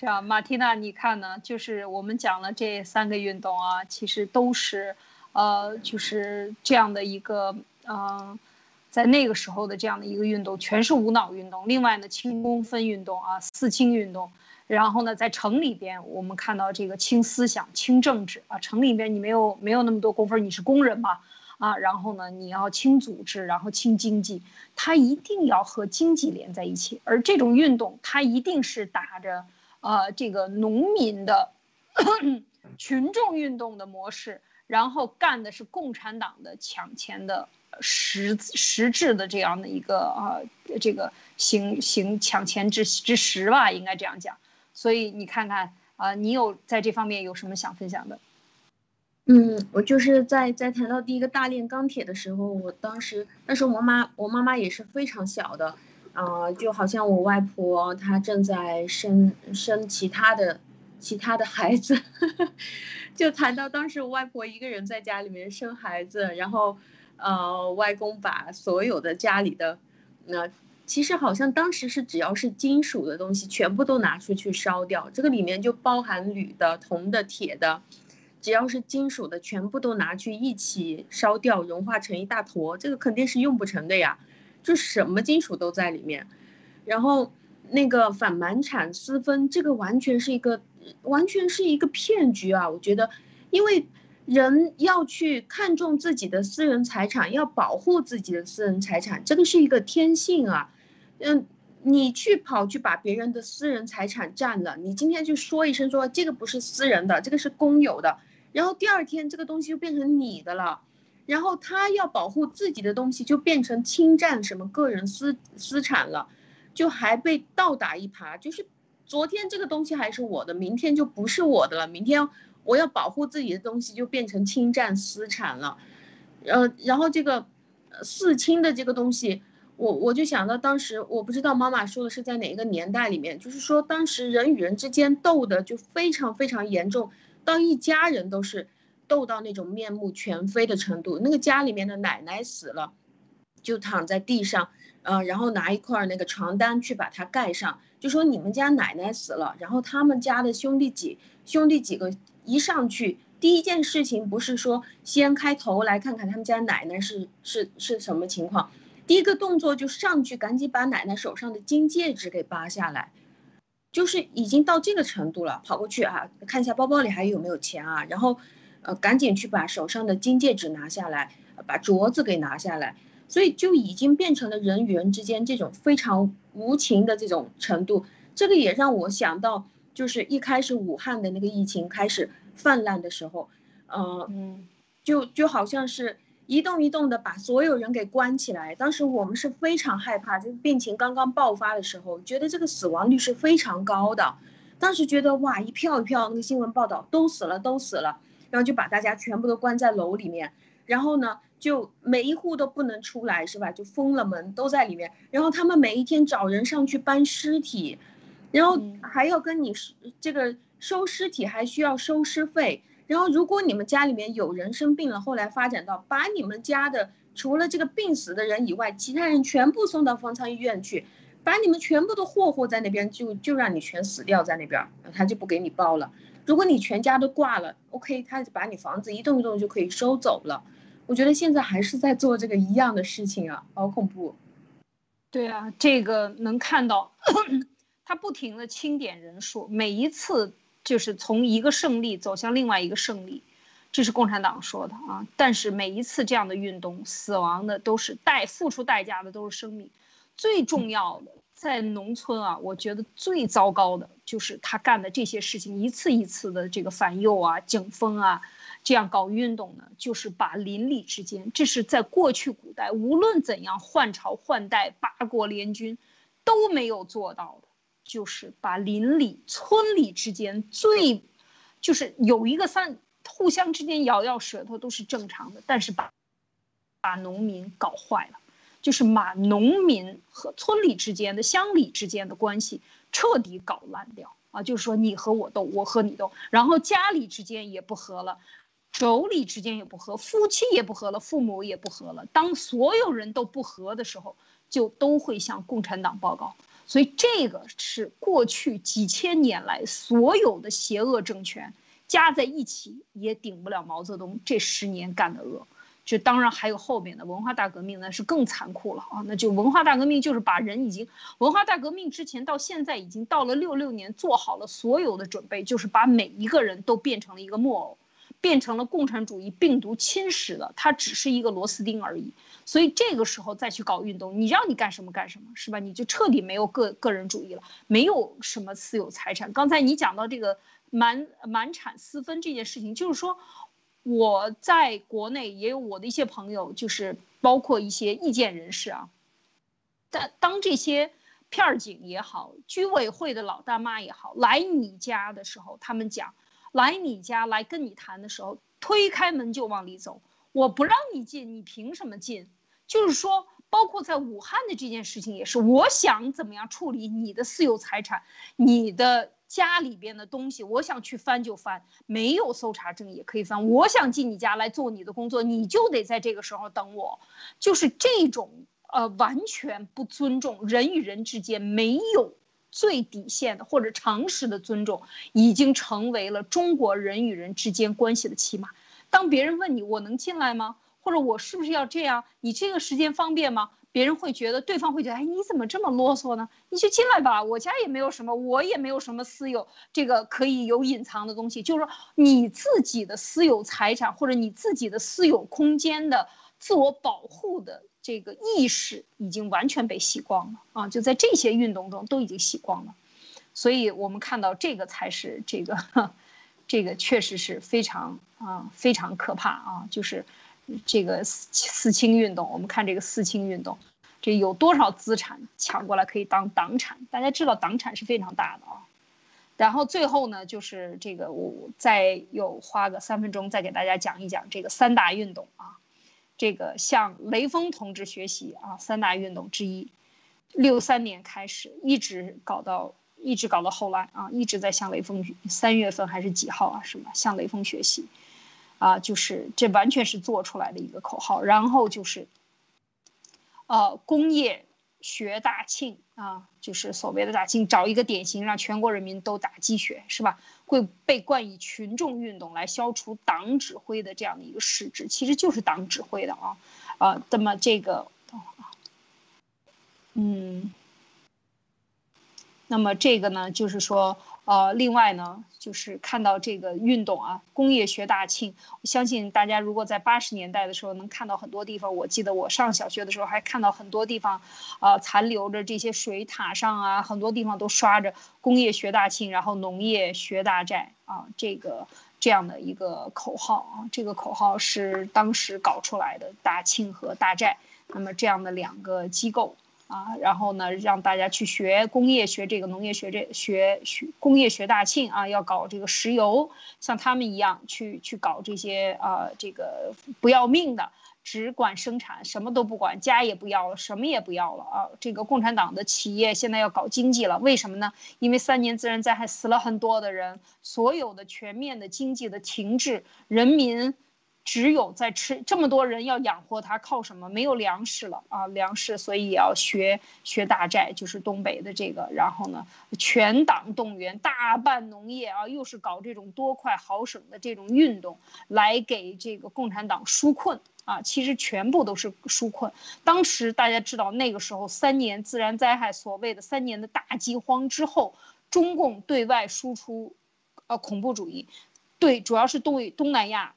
是啊，马蒂娜，你看呢？就是我们讲了这三个运动啊，其实都是呃，就是这样的一个，嗯，在那个时候的这样的一个运动，全是无脑运动。另外呢，轻工分运动啊，四轻运动。然后呢，在城里边，我们看到这个轻思想、轻政治啊。城里边你没有没有那么多工分，你是工人嘛啊。然后呢，你要轻组织，然后轻经济，它一定要和经济连在一起。而这种运动，它一定是打着呃这个农民的 群众运动的模式。然后干的是共产党的抢钱的实实质的这样的一个啊，这个行行抢钱之之实吧，应该这样讲。所以你看看啊，你有在这方面有什么想分享的？嗯，我就是在在谈到第一个大炼钢铁的时候，我当时那时候我妈我妈妈也是非常小的，啊，就好像我外婆她正在生生其他的。其他的孩子，就谈到当时我外婆一个人在家里面生孩子，然后，呃，外公把所有的家里的，那其实好像当时是只要是金属的东西，全部都拿出去烧掉，这个里面就包含铝的、铜的、铁的，只要是金属的，全部都拿去一起烧掉，融化成一大坨，这个肯定是用不成的呀，就什么金属都在里面，然后那个反瞒产私分，这个完全是一个。完全是一个骗局啊！我觉得，因为人要去看重自己的私人财产，要保护自己的私人财产，这个是一个天性啊。嗯，你去跑去把别人的私人财产占了，你今天就说一声说这个不是私人的，这个是公有的，然后第二天这个东西就变成你的了，然后他要保护自己的东西就变成侵占什么个人私私产了，就还被倒打一耙，就是。昨天这个东西还是我的，明天就不是我的了。明天我要保护自己的东西，就变成侵占私产了。呃，然后这个四亲的这个东西，我我就想到当时，我不知道妈妈说的是在哪一个年代里面，就是说当时人与人之间斗的就非常非常严重，到一家人都是斗到那种面目全非的程度。那个家里面的奶奶死了，就躺在地上，呃，然后拿一块那个床单去把它盖上。就说你们家奶奶死了，然后他们家的兄弟几兄弟几个一上去，第一件事情不是说先开头来看看他们家奶奶是是是什么情况，第一个动作就上去赶紧把奶奶手上的金戒指给扒下来，就是已经到这个程度了，跑过去啊，看一下包包里还有没有钱啊，然后，呃，赶紧去把手上的金戒指拿下来，把镯子给拿下来。所以就已经变成了人与人之间这种非常无情的这种程度，这个也让我想到，就是一开始武汉的那个疫情开始泛滥的时候，呃，嗯，就就好像是一动一动的把所有人给关起来。当时我们是非常害怕，这个病情刚刚爆发的时候，觉得这个死亡率是非常高的。当时觉得哇，一票一票那个新闻报道都死了都死了，然后就把大家全部都关在楼里面，然后呢？就每一户都不能出来，是吧？就封了门，都在里面。然后他们每一天找人上去搬尸体，然后还要跟你这个收尸体，还需要收尸费。然后如果你们家里面有人生病了，后来发展到把你们家的除了这个病死的人以外，其他人全部送到方舱医院去，把你们全部都霍霍在那边，就就让你全死掉在那边，他就不给你报了。如果你全家都挂了，OK，他就把你房子一动一动就可以收走了。我觉得现在还是在做这个一样的事情啊，好恐怖。对啊，这个能看到，他不停的清点人数，每一次就是从一个胜利走向另外一个胜利，这是共产党说的啊。但是每一次这样的运动，死亡的都是代付出代价的都是生命。最重要的，在农村啊，我觉得最糟糕的就是他干的这些事情，一次一次的这个反右啊、整风啊。这样搞运动呢，就是把邻里之间，这是在过去古代无论怎样换朝换代、八国联军都没有做到的，就是把邻里、村里之间最，就是有一个三互相之间咬咬舌头都是正常的，但是把把农民搞坏了，就是把农民和村里之间的乡里之间的关系彻底搞烂掉啊！就是说你和我斗，我和你斗，然后家里之间也不和了。妯娌之间也不和，夫妻也不和了，父母也不和了。当所有人都不和的时候，就都会向共产党报告。所以这个是过去几千年来所有的邪恶政权加在一起也顶不了毛泽东这十年干的恶。就当然还有后面的文化大革命，那是更残酷了啊！那就文化大革命就是把人已经文化大革命之前到现在已经到了六六年，做好了所有的准备，就是把每一个人都变成了一个木偶，变成了共产主义病毒侵蚀的，它只是一个螺丝钉而已。所以这个时候再去搞运动，你让你干什么干什么，是吧？你就彻底没有个个人主义了，没有什么私有财产。刚才你讲到这个满满产私分这件事情，就是说。我在国内也有我的一些朋友，就是包括一些意见人士啊。但当这些片儿警也好，居委会的老大妈也好，来你家的时候，他们讲，来你家来跟你谈的时候，推开门就往里走，我不让你进，你凭什么进？就是说，包括在武汉的这件事情也是，我想怎么样处理你的私有财产，你的。家里边的东西，我想去翻就翻，没有搜查证也可以翻。我想进你家来做你的工作，你就得在这个时候等我。就是这种呃，完全不尊重人与人之间没有最底线的或者常识的尊重，已经成为了中国人与人之间关系的起码。当别人问你我能进来吗？或者我是不是要这样？你这个时间方便吗？别人会觉得，对方会觉得，哎，你怎么这么啰嗦呢？你就进来吧，我家也没有什么，我也没有什么私有，这个可以有隐藏的东西。就是说，你自己的私有财产或者你自己的私有空间的自我保护的这个意识已经完全被洗光了啊！就在这些运动中都已经洗光了，所以我们看到这个才是这个，这个确实是非常啊非常可怕啊！就是。这个四四清运动，我们看这个四清运动，这有多少资产抢过来可以当党产？大家知道党产是非常大的啊。然后最后呢，就是这个我再有花个三分钟再给大家讲一讲这个三大运动啊。这个向雷锋同志学习啊，三大运动之一，六三年开始一直搞到一直搞到后来啊，一直在向雷锋三月份还是几号啊？什么向雷锋学习？啊，就是这完全是做出来的一个口号，然后就是，呃，工业学大庆啊，就是所谓的大庆，找一个典型，让全国人民都打鸡血，是吧？会被冠以群众运动来消除党指挥的这样的一个实质，其实就是党指挥的啊，啊，那么这个，嗯，那么这个呢，就是说。呃，另外呢，就是看到这个运动啊，工业学大庆。我相信大家如果在八十年代的时候能看到很多地方，我记得我上小学的时候还看到很多地方，呃，残留着这些水塔上啊，很多地方都刷着“工业学大庆”，然后“农业学大寨”啊，这个这样的一个口号啊，这个口号是当时搞出来的，大庆和大寨，那么这样的两个机构。啊，然后呢，让大家去学工业学这个，农业学这学学工业学大庆啊，要搞这个石油，像他们一样去去搞这些啊，这个不要命的，只管生产，什么都不管，家也不要了，什么也不要了啊。这个共产党的企业现在要搞经济了，为什么呢？因为三年自然灾害死了很多的人，所有的全面的经济的停滞，人民。只有在吃这么多人要养活他，靠什么？没有粮食了啊，粮食，所以也要学学大寨，就是东北的这个。然后呢，全党动员，大办农业啊，又是搞这种多快好省的这种运动，来给这个共产党纾困啊。其实全部都是纾困。当时大家知道，那个时候三年自然灾害，所谓的三年的大饥荒之后，中共对外输出，呃，恐怖主义，对，主要是对东南亚。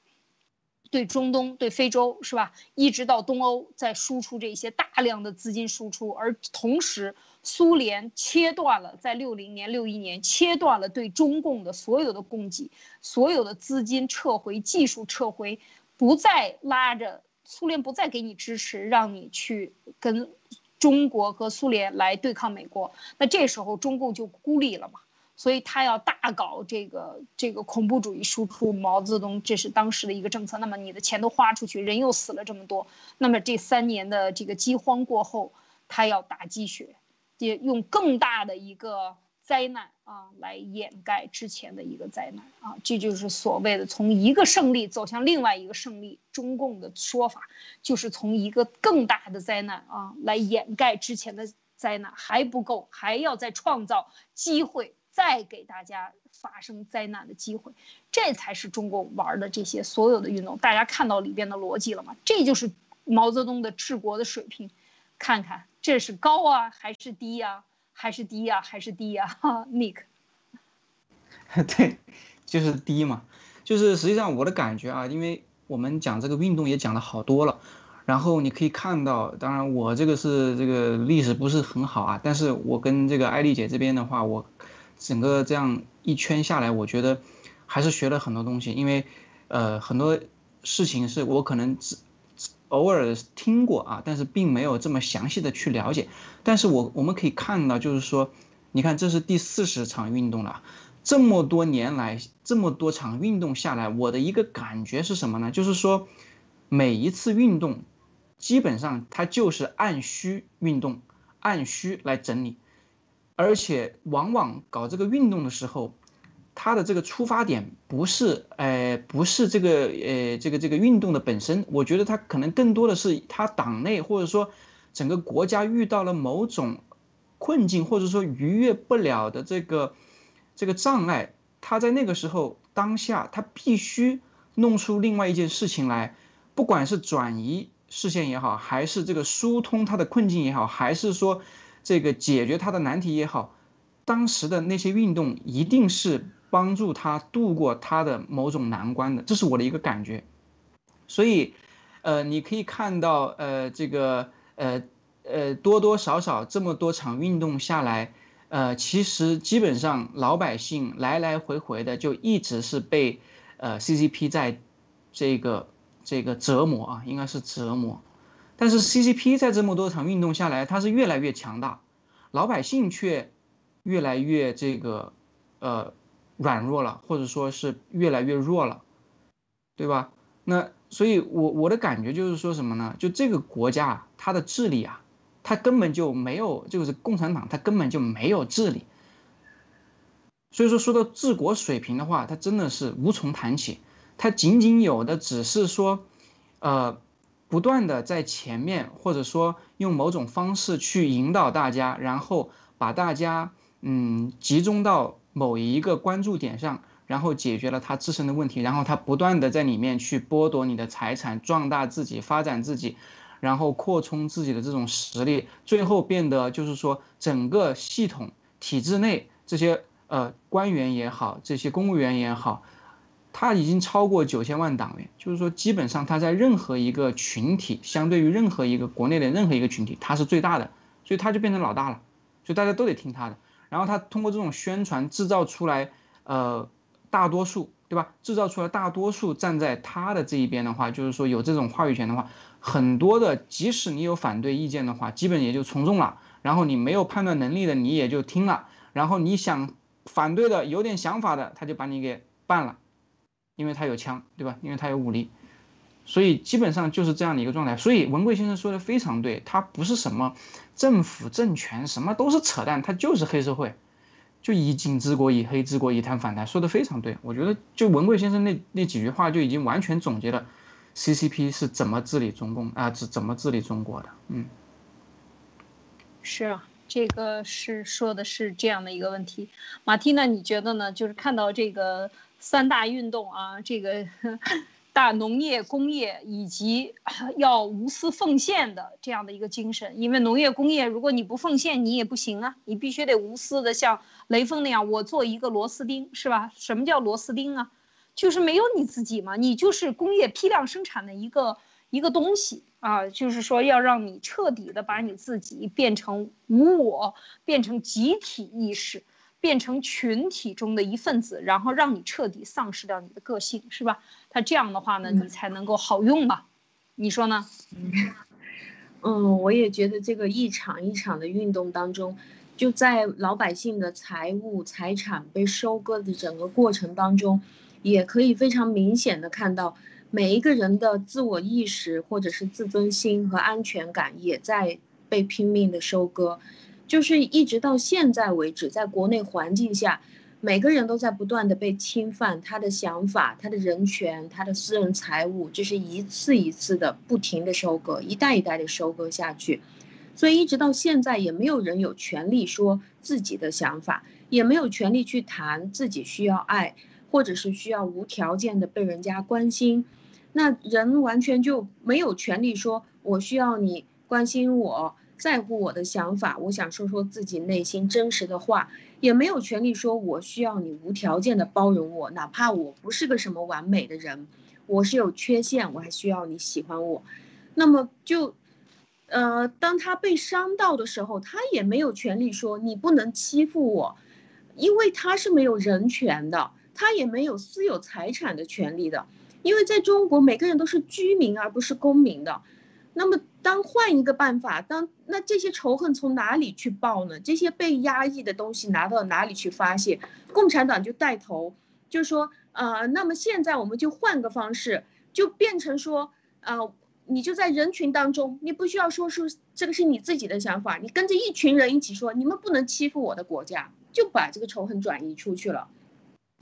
对中东、对非洲是吧？一直到东欧，在输出这些大量的资金输出，而同时，苏联切断了在六零年、六一年切断了对中共的所有的供给，所有的资金撤回、技术撤回，不再拉着苏联，不再给你支持，让你去跟中国和苏联来对抗美国。那这时候中共就孤立了嘛？所以他要大搞这个这个恐怖主义输出，毛泽东这是当时的一个政策。那么你的钱都花出去，人又死了这么多，那么这三年的这个饥荒过后，他要打鸡血，也用更大的一个灾难啊来掩盖之前的一个灾难啊，这就是所谓的从一个胜利走向另外一个胜利。中共的说法就是从一个更大的灾难啊来掩盖之前的灾难还不够，还要再创造机会。再给大家发生灾难的机会，这才是中国玩的这些所有的运动。大家看到里边的逻辑了吗？这就是毛泽东的治国的水平。看看这是高啊还是低呀？还是低呀？还是低呀？Nick，对，就是低嘛。就是实际上我的感觉啊，因为我们讲这个运动也讲了好多了，然后你可以看到，当然我这个是这个历史不是很好啊，但是我跟这个艾丽姐这边的话，我。整个这样一圈下来，我觉得还是学了很多东西，因为，呃，很多事情是我可能只偶尔听过啊，但是并没有这么详细的去了解。但是我我们可以看到，就是说，你看这是第四十场运动了，这么多年来这么多场运动下来，我的一个感觉是什么呢？就是说，每一次运动，基本上它就是按需运动，按需来整理。而且往往搞这个运动的时候，他的这个出发点不是，呃，不是这个，呃，这个这个运动的本身。我觉得他可能更多的是他党内或者说整个国家遇到了某种困境，或者说逾越不了的这个这个障碍。他在那个时候当下，他必须弄出另外一件事情来，不管是转移视线也好，还是这个疏通他的困境也好，还是说。这个解决他的难题也好，当时的那些运动一定是帮助他度过他的某种难关的，这是我的一个感觉。所以，呃，你可以看到，呃，这个，呃，呃，多多少少这么多场运动下来，呃，其实基本上老百姓来来回回的就一直是被，呃，CCP 在，这个这个折磨啊，应该是折磨。但是 CCP 在这么多场运动下来，它是越来越强大，老百姓却越来越这个呃软弱了，或者说是越来越弱了，对吧？那所以，我我的感觉就是说什么呢？就这个国家，它的治理啊，它根本就没有，就是共产党它根本就没有治理。所以说，说到治国水平的话，它真的是无从谈起，它仅仅有的只是说，呃。不断的在前面，或者说用某种方式去引导大家，然后把大家嗯集中到某一个关注点上，然后解决了他自身的问题，然后他不断的在里面去剥夺你的财产，壮大自己，发展自己，然后扩充自己的这种实力，最后变得就是说整个系统体制内这些呃官员也好，这些公务员也好。他已经超过九千万党员，就是说，基本上他在任何一个群体，相对于任何一个国内的任何一个群体，他是最大的，所以他就变成老大了，所以大家都得听他的。然后他通过这种宣传制造出来，呃，大多数，对吧？制造出来大多数站在他的这一边的话，就是说有这种话语权的话，很多的，即使你有反对意见的话，基本也就从众了。然后你没有判断能力的，你也就听了。然后你想反对的，有点想法的，他就把你给办了。因为他有枪，对吧？因为他有武力，所以基本上就是这样的一个状态。所以文贵先生说的非常对，他不是什么政府政权，什么都是扯淡，他就是黑社会，就以警治国，以黑治国，以贪反贪，说的非常对。我觉得就文贵先生那那几句话就已经完全总结了 CCP 是怎么治理中共啊，怎怎么治理中国的。嗯，是啊，这个是说的是这样的一个问题。马蒂娜，你觉得呢？就是看到这个。三大运动啊，这个 大农业、工业以及 要无私奉献的这样的一个精神，因为农业、工业，如果你不奉献，你也不行啊，你必须得无私的，像雷锋那样，我做一个螺丝钉，是吧？什么叫螺丝钉啊？就是没有你自己嘛，你就是工业批量生产的一个一个东西啊，就是说要让你彻底的把你自己变成无我，变成集体意识。变成群体中的一份子，然后让你彻底丧失掉你的个性，是吧？他这样的话呢，你才能够好用嘛？你说呢？嗯，我也觉得这个一场一场的运动当中，就在老百姓的财物财产被收割的整个过程当中，也可以非常明显的看到每一个人的自我意识或者是自尊心和安全感也在被拼命的收割。就是一直到现在为止，在国内环境下，每个人都在不断的被侵犯他的想法、他的人权、他的私人财物，这是一次一次的不停的收割，一代一代的收割下去。所以一直到现在，也没有人有权利说自己的想法，也没有权利去谈自己需要爱，或者是需要无条件的被人家关心。那人完全就没有权利说，我需要你关心我，在乎我的想法，我想说说自己内心真实的话，也没有权利说我需要你无条件的包容我，哪怕我不是个什么完美的人，我是有缺陷，我还需要你喜欢我。那么就。呃，当他被伤到的时候，他也没有权利说你不能欺负我，因为他是没有人权的，他也没有私有财产的权利的，因为在中国每个人都是居民而不是公民的。那么，当换一个办法，当那这些仇恨从哪里去报呢？这些被压抑的东西拿到哪里去发泄？共产党就带头，就说，呃，那么现在我们就换个方式，就变成说，呃。你就在人群当中，你不需要说出这个是你自己的想法，你跟着一群人一起说，你们不能欺负我的国家，就把这个仇恨转移出去了，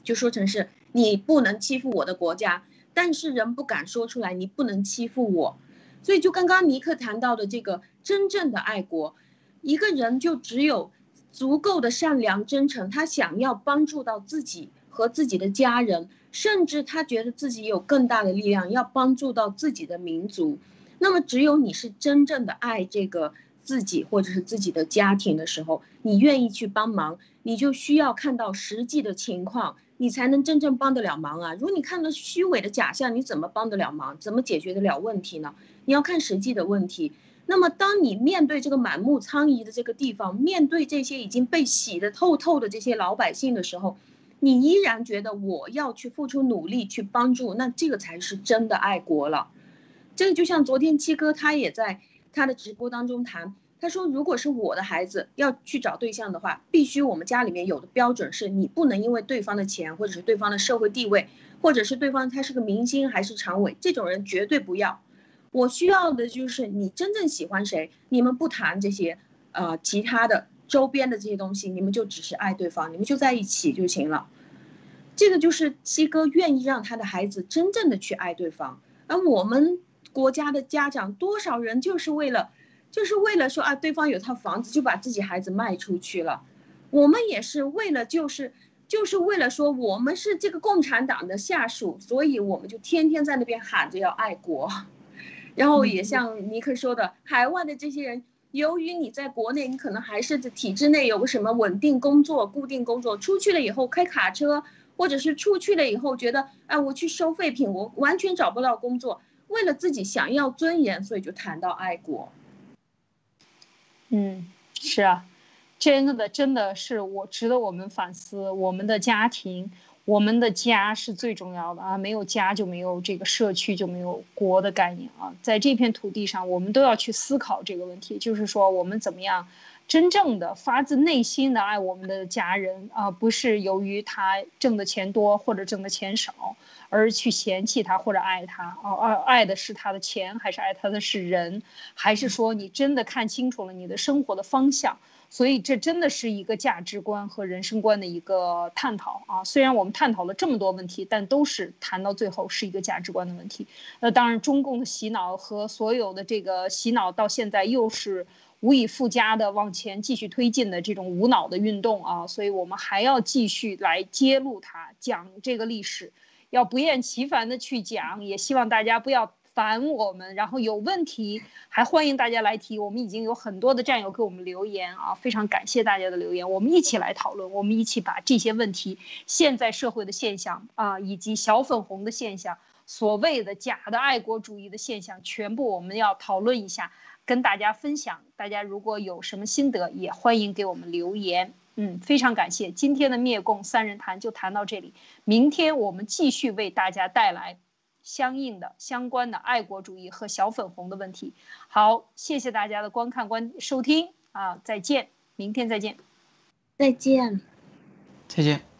就说成是你不能欺负我的国家，但是人不敢说出来，你不能欺负我，所以就刚刚尼克谈到的这个真正的爱国，一个人就只有足够的善良真诚，他想要帮助到自己和自己的家人。甚至他觉得自己有更大的力量，要帮助到自己的民族。那么，只有你是真正的爱这个自己或者是自己的家庭的时候，你愿意去帮忙，你就需要看到实际的情况，你才能真正帮得了忙啊！如果你看到虚伪的假象，你怎么帮得了忙？怎么解决得了问题呢？你要看实际的问题。那么，当你面对这个满目疮痍的这个地方，面对这些已经被洗得透透的这些老百姓的时候，你依然觉得我要去付出努力去帮助，那这个才是真的爱国了。这个就像昨天七哥他也在他的直播当中谈，他说如果是我的孩子要去找对象的话，必须我们家里面有的标准是你不能因为对方的钱或者是对方的社会地位，或者是对方他是个明星还是常委，这种人绝对不要。我需要的就是你真正喜欢谁，你们不谈这些，呃，其他的。周边的这些东西，你们就只是爱对方，你们就在一起就行了。这个就是七哥愿意让他的孩子真正的去爱对方。而我们国家的家长，多少人就是为了，就是为了说啊，对方有套房子，就把自己孩子卖出去了。我们也是为了，就是就是为了说，我们是这个共产党的下属，所以我们就天天在那边喊着要爱国。然后也像尼克说的，海外的这些人。由于你在国内，你可能还是在体制内有个什么稳定工作、固定工作，出去了以后开卡车，或者是出去了以后觉得，哎，我去收废品，我完全找不到工作，为了自己想要尊严，所以就谈到爱国。嗯，是啊，真的真的是我值得我们反思，我们的家庭。我们的家是最重要的啊！没有家就没有这个社区，就没有国的概念啊！在这片土地上，我们都要去思考这个问题，就是说我们怎么样真正的发自内心的爱我们的家人啊，不是由于他挣的钱多或者挣的钱少而去嫌弃他或者爱他啊！爱爱的是他的钱，还是爱他的是人，还是说你真的看清楚了你的生活的方向？所以这真的是一个价值观和人生观的一个探讨啊！虽然我们探讨了这么多问题，但都是谈到最后是一个价值观的问题。那当然，中共的洗脑和所有的这个洗脑到现在又是无以复加的往前继续推进的这种无脑的运动啊！所以我们还要继续来揭露它，讲这个历史，要不厌其烦的去讲，也希望大家不要。烦我们，然后有问题还欢迎大家来提。我们已经有很多的战友给我们留言啊，非常感谢大家的留言。我们一起来讨论，我们一起把这些问题、现在社会的现象啊，以及小粉红的现象、所谓的假的爱国主义的现象，全部我们要讨论一下，跟大家分享。大家如果有什么心得，也欢迎给我们留言。嗯，非常感谢今天的灭共三人谈就谈到这里，明天我们继续为大家带来。相应的、相关的爱国主义和小粉红的问题。好，谢谢大家的观看、观收听啊！再见，明天再见，再见，再见。